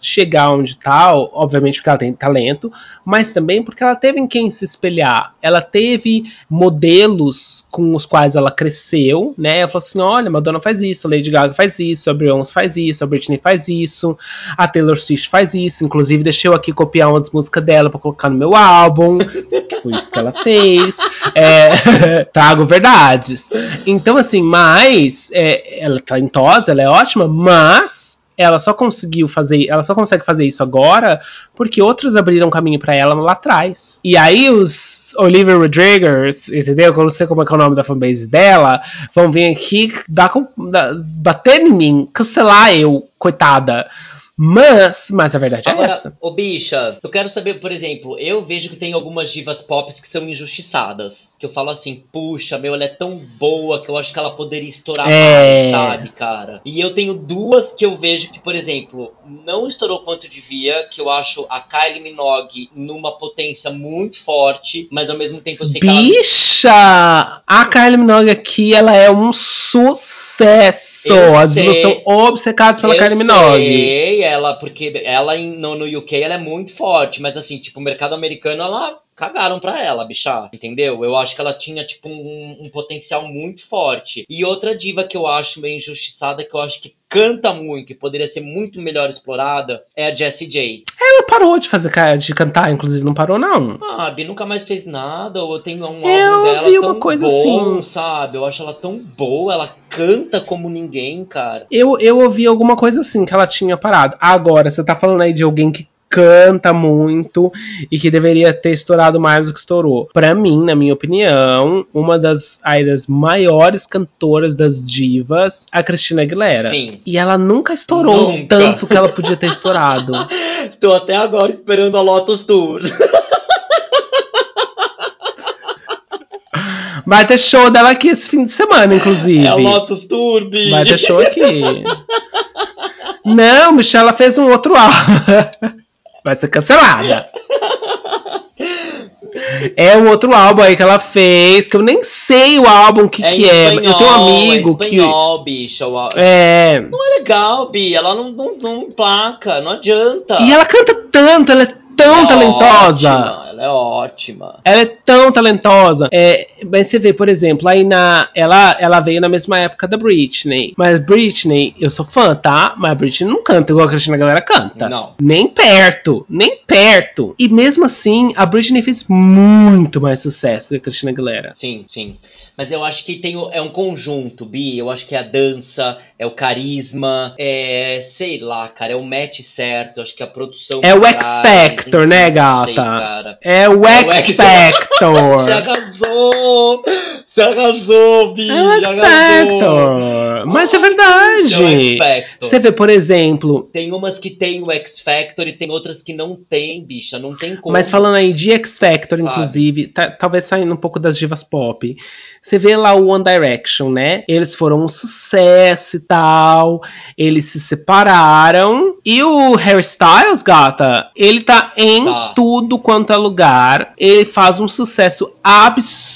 chegar onde tá, obviamente porque ela tem talento, mas também porque ela teve em quem se espelhar. Ela teve modelos com os quais ela cresceu, né? Ela falou assim: olha, Madonna faz isso, a Lady Gaga faz isso, a Beyoncé faz isso, a Britney faz isso, a Taylor Swift faz isso. Inclusive, deixei eu aqui copiar umas músicas dela pra colocar no meu álbum, que foi isso que ela fez. É, trago verdades. Então, assim, mas é, ela é talentosa, ela é ótima, mas ela só conseguiu fazer, ela só consegue fazer isso agora porque outros abriram caminho pra ela lá atrás. E aí os Olivia Rodriguez, entendeu? Eu não sei como é é o nome da fanbase dela, vão vir aqui dar, dar- bater em mim, cancelar eu, coitada. Mas, mas a verdade é Agora, essa. ô bicha, eu quero saber, por exemplo, eu vejo que tem algumas divas pop que são injustiçadas. Que eu falo assim, puxa, meu, ela é tão boa que eu acho que ela poderia estourar É. mais, sabe, cara? E eu tenho duas que eu vejo que, por exemplo, não estourou quanto devia, que eu acho a Kylie Minogue numa potência muito forte, mas ao mesmo tempo eu sei que ela Bicha! A Kylie Minogue aqui, ela é um sucesso. Eu As duas sei. são obcecadas pela eu Kylie Minogue. sei, ela, porque ela no, no UK ela é muito forte, mas assim, tipo, o mercado americano ela cagaram pra ela, bicha, entendeu? Eu acho que ela tinha, tipo, um, um potencial muito forte. E outra diva que eu acho meio injustiçada, que eu acho que canta muito e poderia ser muito melhor explorada, é a Jessie J. Ela parou de fazer de cantar, inclusive, não parou, não. Ah, a Bi nunca mais fez nada, ou tem um Eu álbum dela vi tão uma coisa bom, assim. sabe? Eu acho ela tão boa, ela canta como ninguém, cara. Eu, eu ouvi alguma coisa assim, que ela tinha parado. Agora, você tá falando aí de alguém que canta muito e que deveria ter estourado mais do que estourou. Pra mim, na minha opinião, uma das, aí, das maiores cantoras das divas, a Cristina Aguilera. Sim. E ela nunca estourou Nunca. tanto que ela podia ter estourado. Tô até agora esperando a Lotus Tour. Vai ter show dela aqui esse fim de semana, inclusive. É a Lotus Tour. Vai ter show aqui. Não, Michelle, ela fez um outro álbum. Vai ser cancelada. É um outro álbum aí que ela fez, que eu nem sei o álbum que, É que em é. espanhol, Eu tenho um amigo é que. espanhol, bicha. o- É. Não é legal, Bi. Ela não, não, não placa, não adianta. E ela canta tanto, ela é tão é talentosa. Ótima, ela é ótima. Ela é tão talentosa. É, mas você vê, por exemplo, aí na. Ela, ela veio na mesma época da Britney. Mas Britney, eu sou fã, tá? Mas a Britney não canta igual a Cristina Aguilera canta. Não. Nem perto. Nem perto. E mesmo assim, a Britney fez muito mais sucesso que a Cristina Aguilera. Sim, sim. Mas eu acho que tem é um conjunto, Bi. Eu acho que é a dança, é o carisma, é. sei lá, cara, é o match certo. Eu acho que a produção. É o X Factor, né, gata? sei. É o É X X- Você Factor. arrasou! Você arrasou, Bi! É arrasou! Factor. Mas é É verdade. Factor. Você vê, por exemplo, Tem umas que tem o X Factor e tem outras que não tem, bicha. Não tem como. Mas falando aí de X Factor, Sabe? inclusive, tá- talvez saindo um pouco das divas pop. Você vê lá o One Direction, né? Eles foram um sucesso e tal. Eles se separaram. E o Harry Styles, gata, ele tá em Tá. tudo quanto é lugar. Ele faz um sucesso absurdo.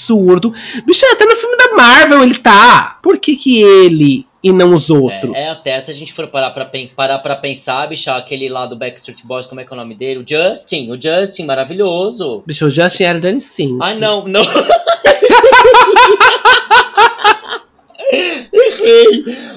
Bicho, até no filme da Marvel ele tá. Por que que ele e não os outros? É, é até se a gente for parar pra, parar pra pensar, bicha, aquele lá do Backstreet Boys, como é que é o nome dele? O Justin, o Justin, maravilhoso. Bicho, o Justin era Danny Sim. Ai, não, não.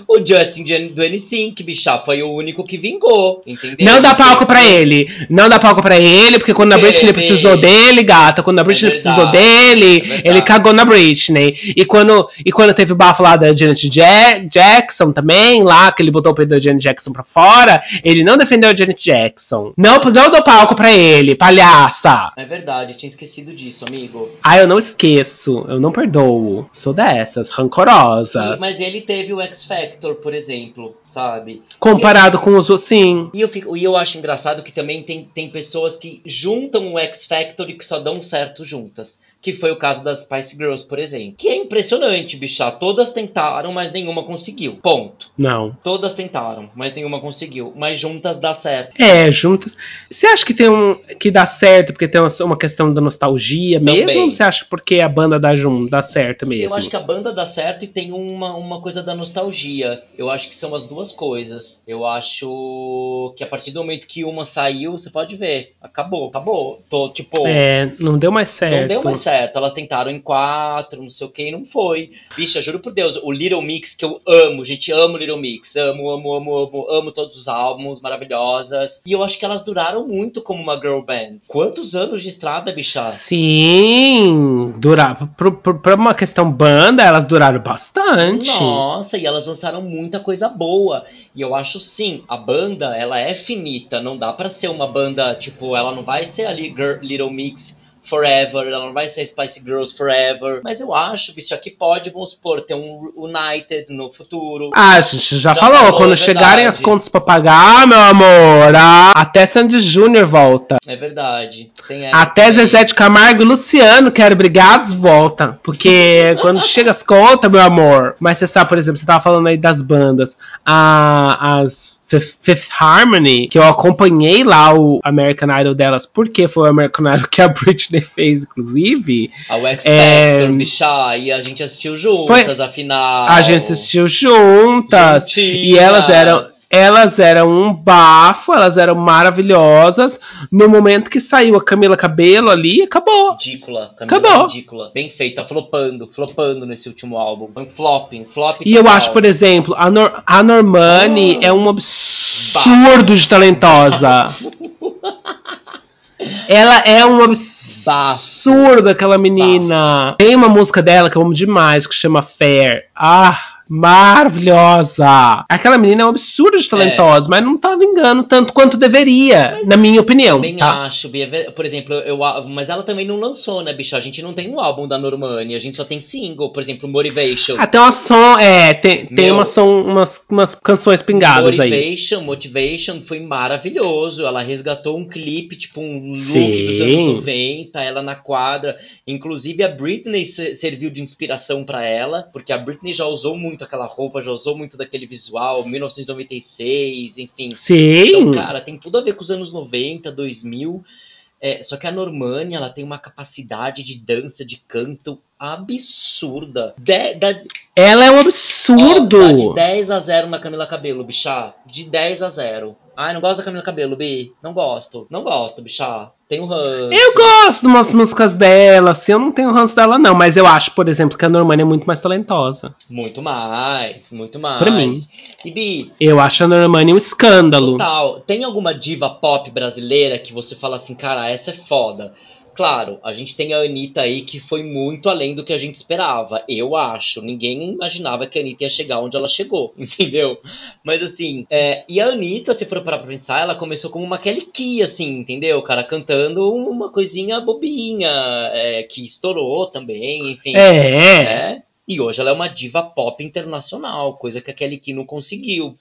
O Justin de- do N5, bicha, foi o único que vingou, entendeu? Não dá palco pra Porque- ele. Não dá palco pra ele, porque quando a. Britney precisou dele, gata, quando a Britney verdade, precisou dele, é ele cagou na Britney. E quando, e quando teve o bafo lá da Janet Ja- Jackson também, lá, que ele botou o peito da Janet Jackson pra fora, ele não defendeu a Janet Jackson. Não, não dou palco pra ele, palhaça. É verdade, tinha esquecido disso, amigo. Ah, eu não esqueço, eu não perdoo. Sou dessas, rancorosa. E- mas ele teve o X Factor, por exemplo, sabe? Comparado com os outros, sim. E eu, fico, e eu acho engraçado que também tem, tem pessoas que juntam o X Factor e que só dão certo juntas. Que foi o caso das Spice Girls, por exemplo. Que é impressionante, bicha. Todas tentaram, mas nenhuma conseguiu. Ponto. Não. Todas tentaram, mas nenhuma conseguiu. Mas juntas dá certo. É, juntas. Você acha que tem um que dá certo porque tem uma- questão da nostalgia mesmo? Também. Ou você acha porque a banda dá dá certo mesmo? Eu acho que a banda dá certo e tem uma, uma coisa da nostalgia. Eu acho que são as duas coisas. Eu acho que a partir do momento que uma saiu, você pode ver. Acabou, acabou. Tô, tipo. É, não deu mais certo. Não deu mais certo. Elas tentaram em quatro, não sei o que, e não foi. Bicha, juro por Deus, o Little Mix, que eu amo, gente, amo Little Mix. Amo, amo, amo, amo, amo todos os álbuns, maravilhosas. E eu acho que elas duraram muito como uma girl band. Quantos anos de estrada, bicha? Sim, durava. Pra, uma questão banda, elas duraram bastante. Nossa, e elas lançaram muita coisa boa. E eu acho sim, a banda, ela é finita. Não dá pra ser uma banda, tipo, ela não vai ser ali Girl- Little Mix forever, ela não vai ser Spice Girls forever. Mas eu acho, bicho, que pode, vamos supor, ter um United no futuro. Ah, a gente já, Já falou, falou, quando é chegarem as contas pra pagar, meu amor, ah, até Sandy Júnior volta. É verdade. Até também. Zezé de Camargo e Luciano, quero brigados, volta. Porque quando chega as contas, meu amor. Mas você sabe, por exemplo, você tava falando aí das bandas. A, as Fifth, Fifth Harmony, que eu acompanhei lá o American Idol delas, porque foi o American Idol que a Britney fez, inclusive. A X É, Factor, bicha, e a gente assistiu juntas, Foi- afinal. A gente assistiu juntas. Juntinhas. E elas eram. Elas eram um bafo, elas eram maravilhosas. No momento que saiu a Camila Cabelo ali, acabou. Ridícula, Camila, Acabou. ridícula. Bem feita, flopando, flopando nesse último álbum. Foi um flop, um flop E eu acho, por exemplo, a, Nor a Normani Ah. é um absurdo de talentosa. Ela é um absurdo, aquela menina. Tem uma música dela que eu amo demais, que chama Fair. Ah, maravilhosa. Aquela menina é um absurdo de talentosa, mas não tá vingando tanto quanto deveria, na minha opinião. Também tá? acho, Bia. Por exemplo, eu, mas ela também não lançou, né, bicho? A gente não tem um álbum da Normani, a gente só tem single, por exemplo, Motivation. Até uma som, é, tem, tem uma som, umas, umas canções pingadas aí. Motivation, Motivation foi maravilhoso. Ela resgatou um clipe, tipo um look Sim. dos anos 90, ela na quadra. Inclusive a Britney se- serviu de inspiração pra ela, porque a Britney já usou muito aquela roupa, já usou muito daquele visual, 1996, enfim. Sim. Então, cara, tem tudo a ver com os anos 90, 2000. É, só que a Normani, ela tem uma capacidade de dança, de canto absurda. De, da, Ela é um ó, absurdo. dá de 10 a 0 na Camila Cabelo, bichá. De 10 a 0. Ai, não gosto da Camila Cabelo, Bi. Não gosto. Não gosto, bichá. Tenho ranço. Eu gosto de umas músicas dela, assim, eu não tenho ranço dela, não, mas eu acho, por exemplo, que a Normani é muito mais talentosa. Muito mais, muito mais. Pra mim. E Bi, Eu acho a Normani um escândalo. Total. Tem alguma diva pop brasileira que você fala assim, cara, essa é foda? Claro, a gente tem a Anitta aí que foi muito além do que a gente esperava. Eu acho. Ninguém imaginava que a Anitta ia chegar onde ela chegou, entendeu? Mas assim, é, e a Anitta, se for parar pra pensar, ela começou como uma Kelly Key, assim, entendeu? Cara, cantando uma coisinha bobinha, é, que estourou também, enfim. É. né? E hoje ela é uma diva pop internacional, coisa que a Kelly Key não conseguiu.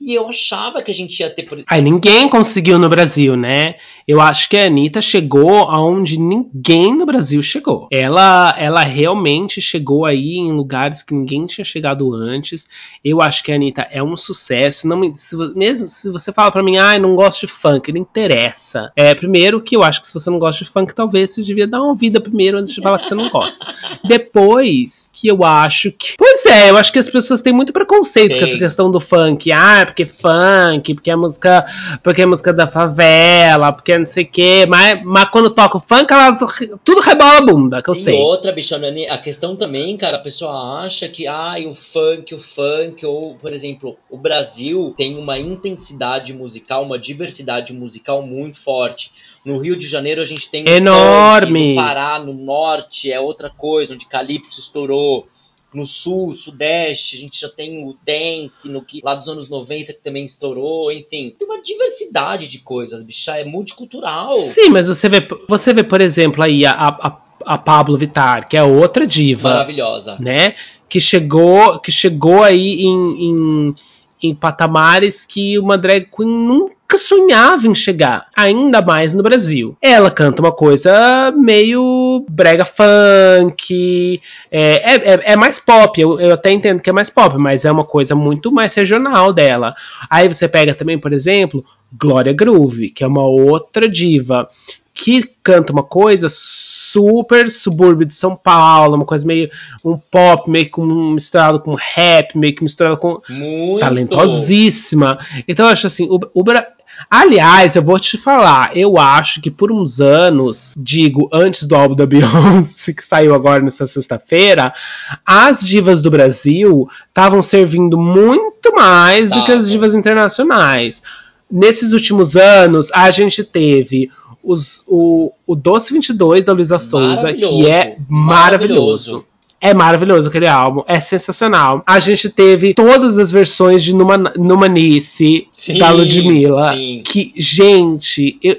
E eu achava que a gente ia ter. Aí ninguém conseguiu no Brasil, né? Eu acho que a Anitta chegou aonde ninguém no Brasil chegou. Ela, ela realmente chegou aí em lugares que ninguém tinha chegado antes. Eu acho que a Anitta é um sucesso. Não se, mesmo se você fala para mim, ah, não gosto de funk, não interessa. É, primeiro que eu acho que se você não gosta de funk, talvez você devia dar uma vida primeiro antes de falar que você não gosta. Depois que eu acho que. Pois é, eu acho que as pessoas têm muito preconceito Sim. com essa questão do funk. Ah, porque funk, porque é música, porque é música da favela, porque é não sei o quê. Mas, mas quando toca o funk, elas, tudo rebola a bunda, que eu e sei. E outra, bichona, a questão também, cara, a pessoa acha que, ai, o funk, o funk, ou, por exemplo, o Brasil tem uma intensidade musical, uma diversidade musical muito forte. No Rio de Janeiro a gente tem enorme. Funk, no Pará, no norte é outra coisa, onde Calypso estourou no sul, sudeste, a gente já tem o dance no que lá dos anos 90 que também estourou, enfim, tem uma diversidade de coisas, bicha, é multicultural. Sim, mas você vê, você vê, por exemplo, aí a, a, a Pablo Vittar, que é outra diva, maravilhosa, né? Que chegou, que chegou aí em, em, em patamares que uma drag queen nunca sonhava em chegar, ainda mais no Brasil. Ela canta uma coisa meio brega funk, é, é, é, é mais pop, eu, eu, até entendo que é mais pop, mas é uma coisa muito mais regional dela. Aí você pega também, por exemplo, Glória Groove, que é uma outra diva, que canta uma coisa super subúrbio de São Paulo, uma coisa meio um pop, meio que misturado com rap, meio que misturado com Muito. talentosíssima. Então eu acho assim, o, o, Aliás, eu vou te falar, eu acho que por uns anos, digo, antes do álbum da Beyoncé, que saiu agora nessa sexta-feira, as divas do Brasil estavam servindo muito mais do que as divas internacionais. Nesses últimos anos, a gente teve os, o, o Doce 22 da Luísa Souza, que é maravilhoso. maravilhoso. É maravilhoso aquele álbum, é sensacional. A gente teve todas as versões de Numa, Numanice da Ludmilla. Sim. Que, gente, eu,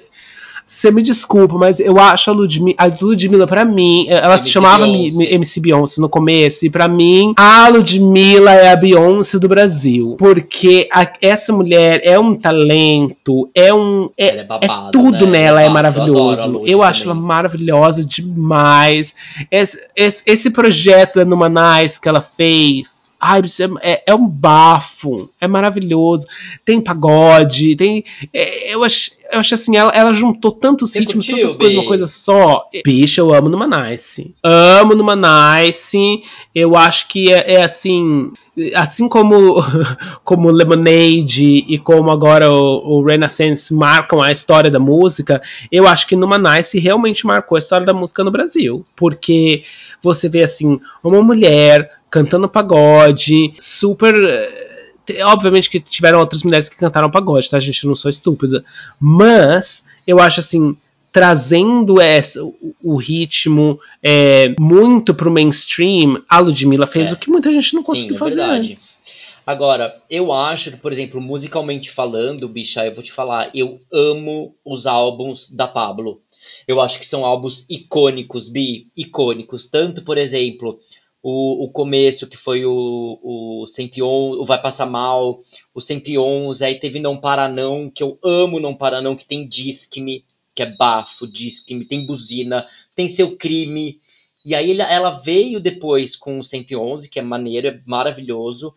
você me desculpa, mas eu acho a Ludmilla, a Ludmilla pra mim, ela MC se chamava Beyoncé. MC Beyoncé no começo, e pra mim, a Ludmilla é a Beyoncé do Brasil. Porque a, essa mulher é um talento, é um. É, é, babado, é tudo né? nela, é, é maravilhoso. Eu, eu acho ela maravilhosa demais. Esse, esse, esse projeto da Numanice que ela fez Ai, é, é um bafo, é maravilhoso. Tem pagode, tem. É, eu, acho, eu acho assim, ela, ela juntou tantos Você ritmos, curtiu, tantas coisas numa coisa só. Bicho, eu amo no Manice. Amo no Manice. Eu acho que é, é assim. Assim como, como Lemonade e como agora o, o Renaissance marcam a história da música, eu acho que no Manice realmente marcou a história da música no Brasil. Porque você vê assim, uma mulher cantando pagode, super. Eh, obviamente que tiveram outras mulheres que cantaram pagode, tá, gente? Eu não sou estúpida. Mas eu acho assim. Trazendo essa, o, ritmo é, muito pro mainstream, a Ludmilla fez é. o que muita gente não conseguiu Sim, é fazer verdade. antes. Agora, eu acho que, por exemplo, musicalmente falando, bicha, eu vou te falar, eu amo os álbuns da Pablo. Eu acho que são álbuns icônicos, bi, icônicos. Tanto, por exemplo, o, o começo, que foi o, o 111, o Vai Passar Mal, o 111, aí teve Não Para Não, que eu amo Não Para Não, que tem Disque-me, que é bafo, Disque-me, tem buzina, tem Seu Crime, e aí ela veio depois com o 111, que é maneiro, é maravilhoso,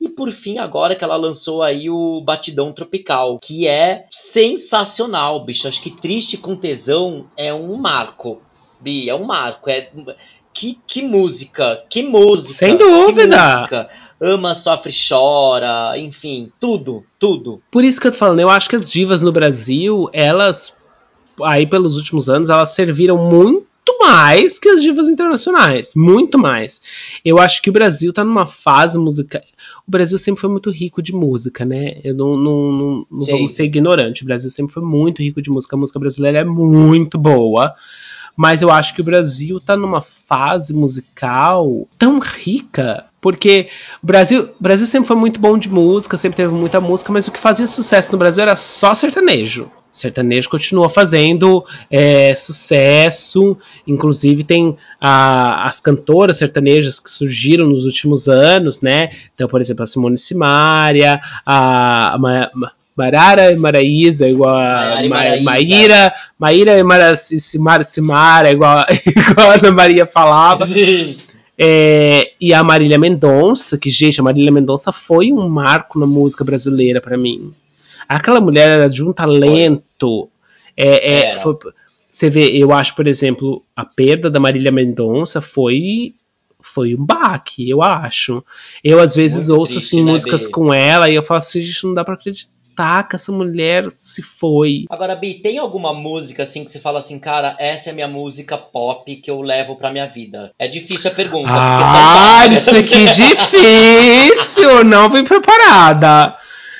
e por fim, agora que ela lançou aí o Batidão Tropical, que é sensacional, bicho. Acho que Triste com Tesão é um marco. Bi, é um marco. É, que, que música, que música. Sem dúvida. música. Ama, sofre, chora, enfim, tudo, tudo. Por isso que eu tô falando, eu acho que as divas no Brasil, elas, aí pelos últimos anos, elas serviram muito mais que as divas internacionais. Muito mais. Eu acho que o Brasil tá numa fase musical. O Brasil sempre foi muito rico de música, né? Eu não, não, não, não vamos ser ignorante. O Brasil sempre foi muito rico de música. A música brasileira é muito boa mas eu acho que o Brasil está numa fase musical tão rica. Porque o Brasil, o Brasil sempre foi muito bom de música, sempre teve muita música, mas o que fazia sucesso no Brasil era só sertanejo. sertanejo continua fazendo é, sucesso, inclusive tem a, as cantoras sertanejas que surgiram nos últimos anos, né? Então, por exemplo, a Simone Simaria, a, a Ma, Marara e Maraísa, igual a Ma, Maíra, Maíra e Mara, Simara, igual, igual a Ana Maria falava. É, e a Marília Mendonça, que, gente, a Marília Mendonça foi um marco na música brasileira para mim. Aquela mulher era de um talento. É, é, foi, você vê, eu acho, por exemplo, a perda da Marília Mendonça foi foi um baque, eu acho. Eu às vezes Muito ouço triste, assim né, músicas com ela e eu falo assim, gente, não dá para acreditar que essa mulher se foi. Agora, Bi, tem alguma música assim que você fala assim, cara, essa é a minha música pop que eu levo pra minha vida? É difícil a pergunta. Ah, isso aqui é difícil! não vem preparada.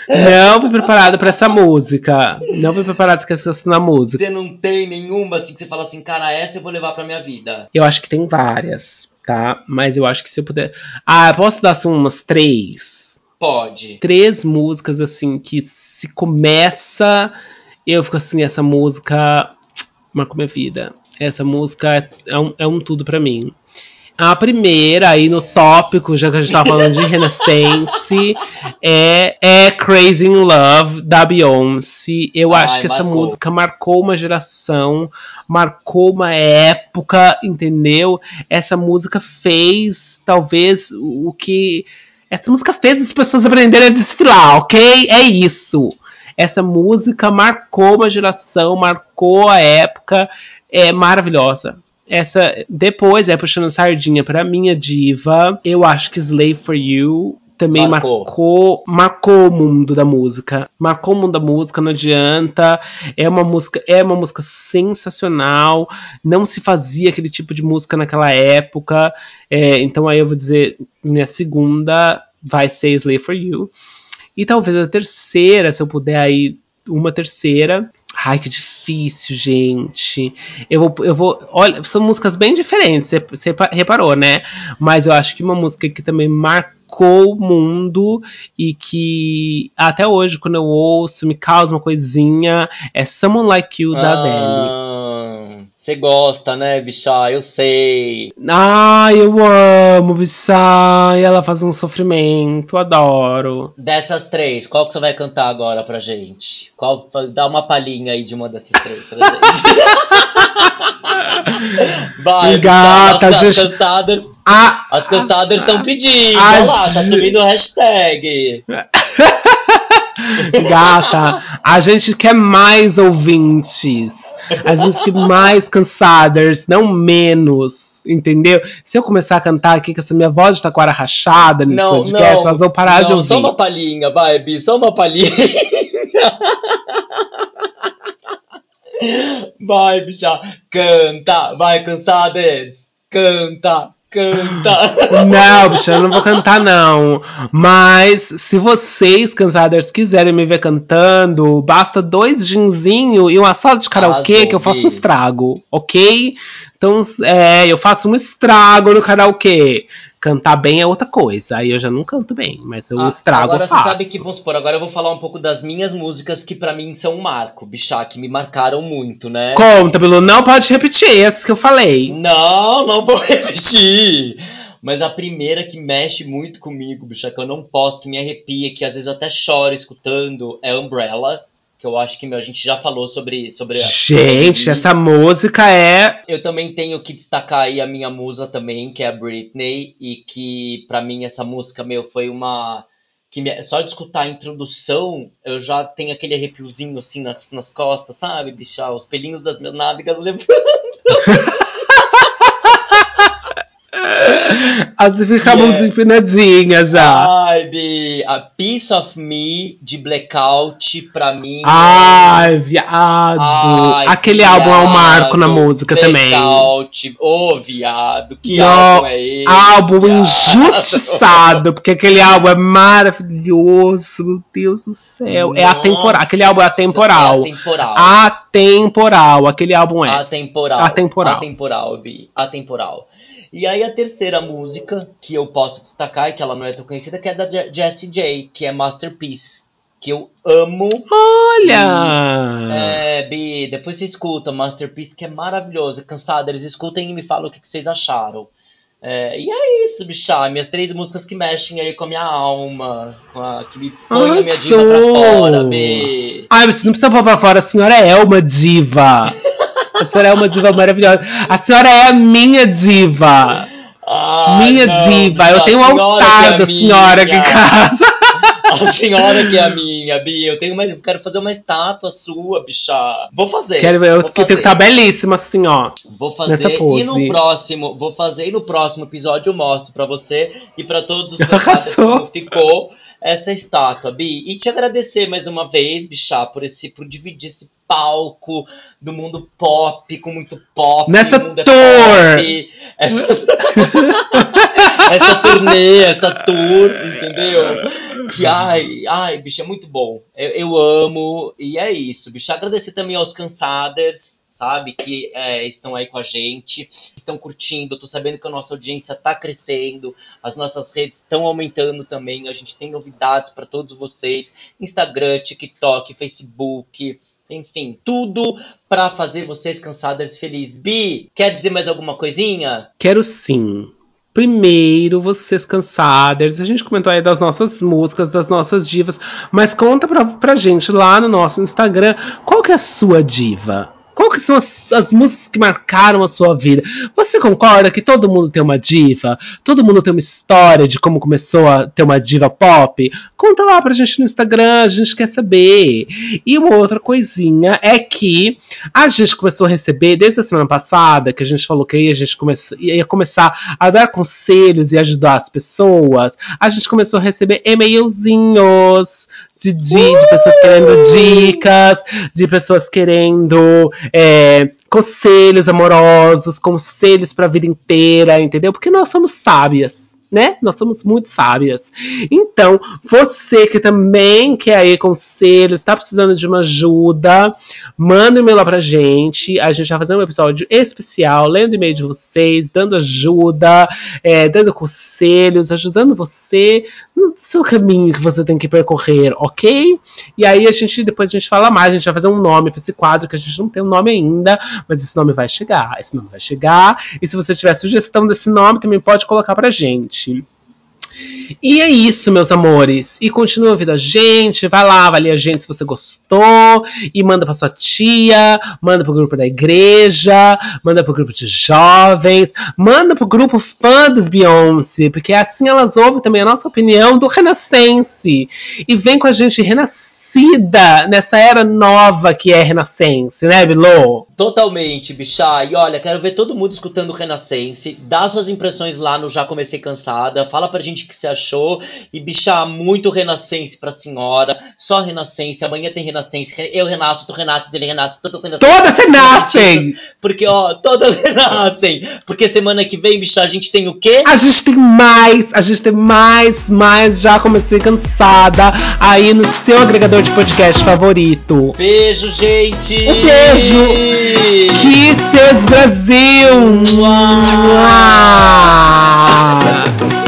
Não fui preparado para essa música. Não fui preparado para essa na música. Você não tem nenhuma assim que você fala assim, cara, essa eu vou levar para minha vida. Eu acho que tem várias, tá? Mas eu acho que se eu puder. Ah, posso dar assim, umas três? Pode. Três músicas assim que se começa. Eu fico assim, essa música marcou minha vida. Essa música é um, é um tudo para mim. A primeira, aí no tópico, já que a gente tá falando de Renaissance, é, é Crazy in Love, da Beyoncé. Eu Ai, acho que marcou. essa música marcou uma geração, marcou uma época, entendeu? Essa música fez, talvez, o que. Essa música fez as pessoas aprenderem a desfilar, ok? É isso. Essa música marcou uma geração, marcou a época, é maravilhosa essa depois é puxando sardinha para minha diva. Eu acho que Slave for You também marcou. marcou. marcou o mundo da música. Marcou o mundo da música, não adianta. É uma música, é uma música sensacional. Não se fazia aquele tipo de música naquela época. É, então aí eu vou dizer, minha segunda vai ser Slave for You. E talvez a terceira, se eu puder aí uma terceira, Ai, que difícil, gente. Eu vou, eu vou. Olha, são músicas bem diferentes, você reparou, né? Mas eu acho que uma música que também marcou o mundo e que até hoje, quando eu ouço, me causa uma coisinha é Someone Like You da ah. Adele. Você gosta, né, Bichá? Eu sei. Ai, eu amo, Bichá. E ela faz um sofrimento, adoro. Dessas três, qual que você vai cantar agora pra gente? Qual, dá uma palhinha aí de uma dessas três pra gente. vai, Gata, Bichá, as, gente... cansadas. A, as cansadas estão pedindo. A, Olha lá, tá subindo o hashtag. Gata, a gente quer mais ouvintes. As músicas mais cansadas, não menos. Entendeu? Se eu começar a cantar aqui com essa minha voz de taquara rachada nesse não, podcast, não, elas vão parar não, de ouvir. Só uma palhinha, vai, Bi, só uma palhinha. Vai, bicha, canta, vai, cansadas, canta canta. Não, bicha, eu não vou cantar, não. Mas se vocês, cansadas, quiserem me ver cantando, basta dois ginzinho e uma sala de karaokê que eu faço um estrago, ok? Então, é, eu faço um estrago no karaokê. Cantar bem é outra coisa. Aí eu já não canto bem, mas eu ah, estrago Agora você sabe que, vamos supor, agora eu vou falar um pouco das minhas músicas que para mim são um marco, bichá, que me marcaram muito, né? Conta, Bilu, não pode repetir essas que eu falei. Não, não vou repetir. Mas a primeira que mexe muito comigo, bicha, que eu não posso, que me arrepia, que às vezes eu até choro escutando, é Umbrella que eu acho que meu, a gente já falou sobre sobre a Gente, essa música é Eu também tenho que destacar aí a minha musa também, que é a Britney e que para mim essa música meu foi uma que me, só de escutar a introdução, eu já tenho aquele arrepiozinho assim nas, nas costas, sabe, bicha? Os pelinhos das minhas nádegas levando. As ficam yeah. empinadinhas já. Ai, Bi, a Piece of Me de Blackout, pra mim. Ai, é... viado. Ai, Aquele viado, álbum é um marco na música Blackout. também. Blackout, ô, oh, viado, que no, álbum é esse? Álbum viado. injustiçado, porque aquele álbum é maravilhoso, meu Deus do céu. Nossa, é atemporal. Aquele álbum é atemporal. É atemporal. Atemporal, aquele álbum é. Atemporal. Atemporal. Atemporal, Bi. Atemporal. E aí a terceira música que eu posso destacar, e que ela não é tão conhecida, que é da Jessie J, que é Masterpiece. Que eu amo. Olha! É, Bi, depois você escuta Masterpiece, que é maravilhoso. Cansada, eles escutem e me falam o que, que vocês acharam. É, e é isso, bichá. Minhas três músicas que mexem aí com a minha alma, com a, que me põem a minha diva pra fora, Bi. Ai, você não precisa pôr pra fora, a senhora é uma diva. a senhora é uma diva maravilhosa. A senhora é a minha diva. Ai, minha não, diva. Eu tenho um que altar é da senhora aqui em casa. A senhora que é a minha, Bi. Eu tenho mais, eu quero fazer uma estátua sua, bichá. Vou fazer. Quero ver, eu vou que fazer. estar belíssima assim, ó. Vou fazer e no próximo, vou fazer e no próximo episódio eu mostro pra você e pra todos os cansados como ficou essa estátua, Bi. E te agradecer mais uma vez, bichá, por esse por dividir esse palco do mundo pop com muito pop. Nessa é tour. pop, essa essa turnê, essa tour, entendeu? Que ai, ai, bicho, é muito bom. Eu, eu amo e é isso, bicho. Agradecer também aos cansaders, sabe, que é, estão aí com a gente, estão curtindo. Eu tô sabendo que a nossa audiência tá crescendo, as nossas redes estão aumentando também. A gente tem novidades para todos vocês: Instagram, TikTok, Facebook. Enfim, tudo pra fazer vocês cansadas felizes. Bi, quer dizer mais alguma coisinha? Quero sim. Primeiro, vocês cansadas. A gente comentou aí das nossas músicas, das nossas divas. Mas conta pra, pra gente lá no nosso Instagram qual que é a sua diva. Que são as, as músicas que marcaram a sua vida? Você concorda que todo mundo tem uma diva? Todo mundo tem uma história de como começou a ter uma diva pop? Conta lá pra gente no Instagram, a gente quer saber. E uma outra coisinha é que a gente começou a receber, desde a semana passada, que a gente falou que a gente come ia começar a dar conselhos e ajudar as pessoas, a gente começou a receber e-mailzinhos de, di- de pessoas querendo dicas, de pessoas querendo é, conselhos amorosos, conselhos pra vida inteira, entendeu? Porque nós somos sábias. Né? Nós somos muito sábias. Então, você que também quer aí conselhos, está precisando de uma ajuda, manda um e-mail lá pra gente. A gente vai fazer um episódio especial, lendo e-mail de vocês, dando ajuda, é, dando conselhos, ajudando você no seu caminho que você tem que percorrer, ok? E aí a gente depois a gente fala mais, a gente vai fazer um nome para esse quadro que a gente não tem um nome ainda, mas esse nome vai chegar, esse nome vai chegar. E se você tiver sugestão desse nome, também pode colocar pra gente. E é isso, meus amores. E continua ouvindo a gente, vai lá, avalia a gente se você gostou, e manda pra sua tia, manda pro grupo da igreja, manda pro grupo de jovens, manda pro grupo fã das Beyoncé, porque assim elas ouvem também a nossa opinião do Renascense. E vem com a gente renascida nessa era nova que é Renascense, né, Bilô? Totalmente, bichá. E olha, quero ver todo mundo escutando o Renascense. Dá suas impressões lá no Já Comecei Cansada. Fala pra gente o que você achou. E, bichá, muito Renascense pra senhora. Só Renascense. Amanhã tem Renascense. Eu renasço, tu renasces, ele renasce. Todas renascem. Todas renascem! Porque, ó, todas renascem. Porque semana que vem, bichá, a gente tem o quê? A gente tem mais, a gente tem mais, mais. Já comecei cansada aí no seu agregador de podcast favorito. Beijo, gente! Um beijo! Kisses Brasil! Uau. Uau.